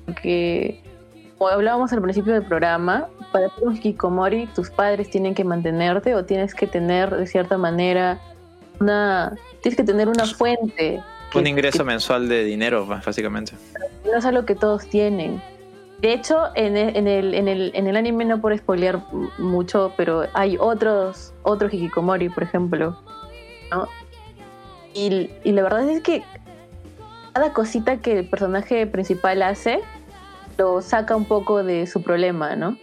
Porque, como hablábamos al principio del programa, para ser un hikikomori, tus padres tienen que mantenerte o tienes que tener, de cierta manera, una... Tienes que tener una fuente. que- un ingreso que mensual de dinero, básicamente. no es algo que todos tienen. De hecho, en el, en el, en el, en el anime no por spoilear mucho, pero hay otros, otros hikikomori, por ejemplo. ¿no? Y, y la verdad es que cada cosita que el personaje principal hace lo saca un poco de su problema, ¿no?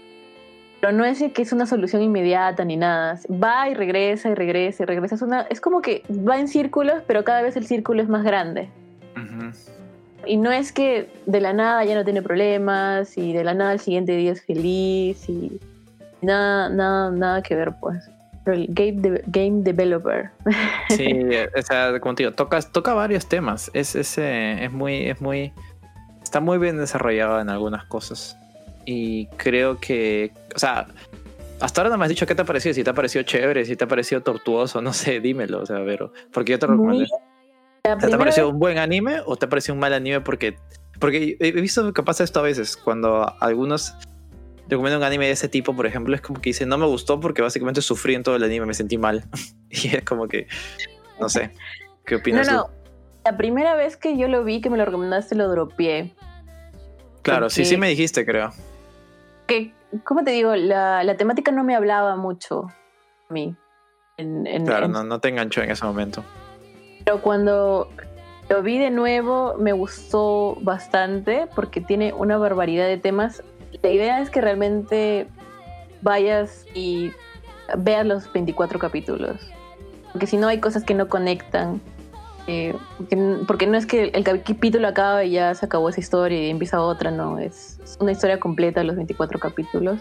Pero no es que es una solución inmediata ni nada. Va y regresa y regresa y regresa. Es, una, es como que va en círculos, pero cada vez el círculo es más grande. Y no es que de la nada ya no tiene problemas y de la nada el siguiente día es feliz y nada, nada, nada que ver, pues. El game, de- game developer. Sí, o sea, como te digo, toca, toca varios temas. Es, es, eh, es muy, es muy. Está muy bien desarrollado en algunas cosas. Y creo que. O sea, hasta ahora no me has dicho qué te ha parecido. Si te ha parecido chévere, si te ha parecido tortuoso, no sé, dímelo. O sea, pero. Porque yo te Muy- recomendé. ¿Te ha parecido vez- un buen anime o te ha parecido un mal anime? Porque, porque he visto que pasa esto a veces. Cuando algunos recomiendan un anime de ese tipo, por ejemplo, es como que dicen, no me gustó porque básicamente sufrí en todo el anime, me sentí mal. y es como que, no sé, ¿qué No, opinas no. tú? La primera vez que yo lo vi, que me lo recomendaste, lo dropeé. Claro, sí, sí me dijiste, creo. Que, ¿Cómo te digo? La, la temática no me hablaba mucho a mí. En- en- Claro, en- no, no te enganchó en ese momento. Pero cuando lo vi de nuevo, me gustó bastante porque tiene una barbaridad de temas. La idea es que realmente vayas y veas los 24 capítulos. Porque si no, hay cosas que no conectan. Eh, porque, porque no es que el capítulo acaba y ya se acabó esa historia y empieza otra, no. Es, es una historia completa, los 24 capítulos.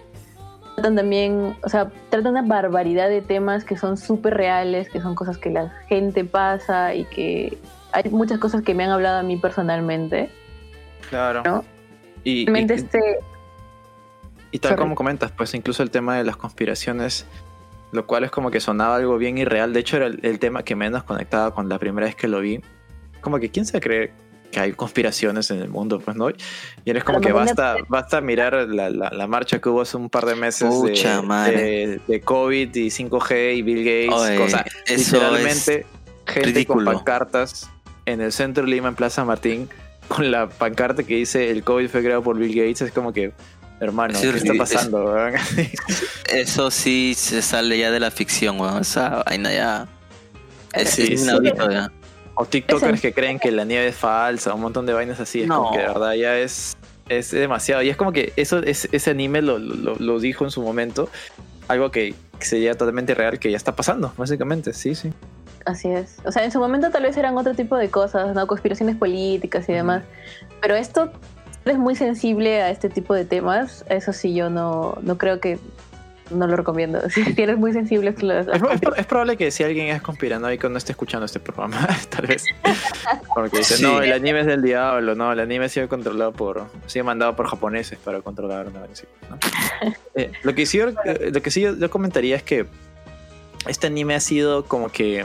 Tratan también, o sea, tratan una barbaridad de temas que son súper reales, que son cosas que la gente pasa y que hay muchas cosas que me han hablado a mí personalmente. Claro. ¿No? Y, y, Realmente este, y tal sorry. como comentas, pues incluso el tema de las conspiraciones, lo cual es como que sonaba algo bien irreal. De hecho, era el, el tema que menos conectaba con la primera vez que lo vi. Como que, ¿quién se cree que hay conspiraciones en el mundo? Pues no. Y eres como Pero que basta, basta mirar la, la- la marcha que hubo hace un par de meses Pucha de, de, de COVID y 5G y Bill Gates. Oye, o sea, eso literalmente gente ridículo. con pancartas en el centro de Lima, en Plaza Martín, con la pancarta que dice el COVID fue creado por Bill Gates. Es como que, hermano, ¿qué está pasando? Eso sí se sale ya de la ficción, weón. O sea, vaina ya. Es, Sí, es sí. inaudito ya. o TikTokers Es que creen que la nieve es falsa, un montón de vainas así. Es No. como que de verdad ya es, es demasiado. Y es como que eso, es, ese anime lo, lo, lo dijo en su momento. Algo que sería totalmente real, que ya está pasando, básicamente. Sí, sí. así es. O sea, en su momento tal vez eran otro tipo de cosas, ¿no? Conspiraciones políticas y demás. Pero esto es muy sensible a este tipo de temas. Eso sí, yo no, no creo que no lo recomiendo. Si eres muy sensible las- Es, es pro- es probable que si alguien es conspiranoico no esté escuchando este programa, tal vez. Porque dice, Sí. no, el anime es del diablo, no, el anime ha sido controlado por, ha sido mandado por japoneses para controlar una ¿no? Eh, lo que sí, yo- lo que sí yo, yo comentaría es que este anime ha sido como que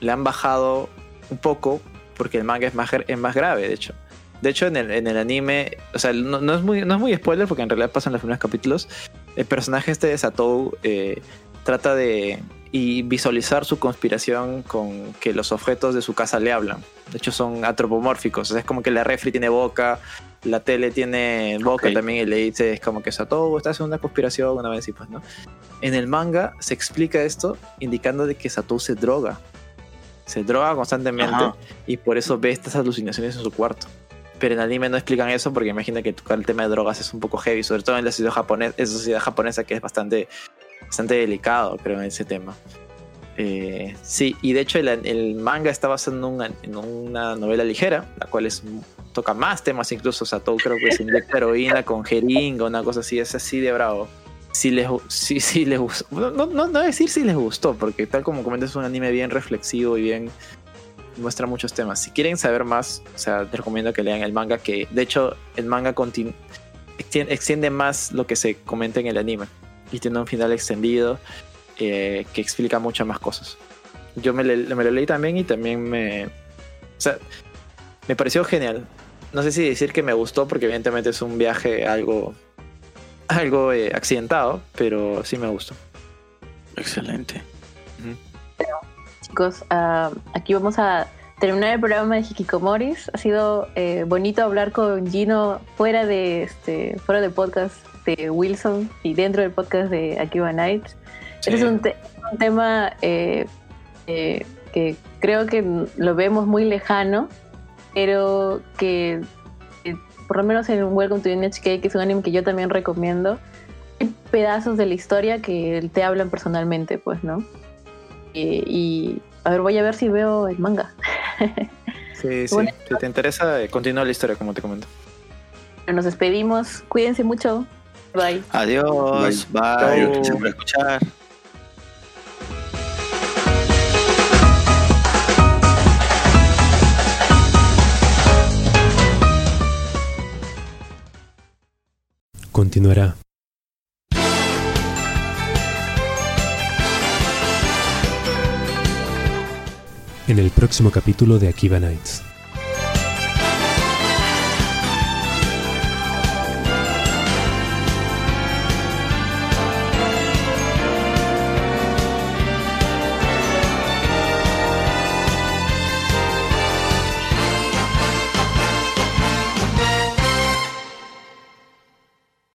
le han bajado un poco porque el manga es más, es más grave, de hecho. De hecho, en el, en el anime, o sea, no, no es muy, no es muy spoiler porque en realidad pasan los primeros capítulos. El personaje este de Satou eh, trata de y visualizar su conspiración con que los objetos de su casa le hablan. De hecho, son antropomórficos. O sea, es como que la refri tiene boca, la tele tiene boca Ok. también, y le dice, es como que Satou está haciendo una conspiración, una vez así, pues, ¿no? En el manga se explica esto indicando de que Satou se droga. Se droga constantemente Ajá. y por eso ve estas alucinaciones en su cuarto. Pero en anime no explican eso porque imagina que tocar el tema de drogas es un poco heavy, sobre todo en la sociedad japonesa, en la sociedad japonesa que es bastante, bastante delicado, creo, en ese tema. Eh, sí, y de hecho el, el manga está basado en una, en una novela ligera, la cual es, toca más temas incluso, o sea, todo creo que se inyecta heroína con jeringa, una cosa así, es así de bravo. Si les, sí, sí les gustó, no, no, no decir si les gustó, porque tal como comentas es un anime bien reflexivo y bien muestra muchos temas. Si quieren saber más, o sea, te recomiendo que lean el manga, que de hecho el manga extiende, extiende más lo que se comenta en el anime y tiene un final extendido eh, que explica muchas más cosas. Yo me, le- me lo leí también y también me... O sea, me pareció genial. No sé si decir que me gustó porque evidentemente es un viaje algo algo eh, accidentado, pero sí me gustó. Excelente. Chicos, ah, aquí vamos a terminar el programa de Hikikomoris. Ha sido eh, bonito hablar con Gino fuera de este fuera del podcast de Wilson y dentro del podcast de Akiba Nights. Sí. Este es un, te- un tema eh, eh, que creo que lo vemos muy lejano, pero que, que por lo menos en Welcome to NHK, que es un anime que yo también recomiendo, hay pedazos de la historia que te hablan personalmente, pues, ¿no? Eh, y a ver, voy a ver si veo el manga. Sí, sí. Bueno. Si te interesa, eh, continúa la historia, como te comento. Nos despedimos. Cuídense mucho. Bye. Adiós. Bye. Gracias por escuchar. Continuará. En el próximo capítulo de Akiba Nights.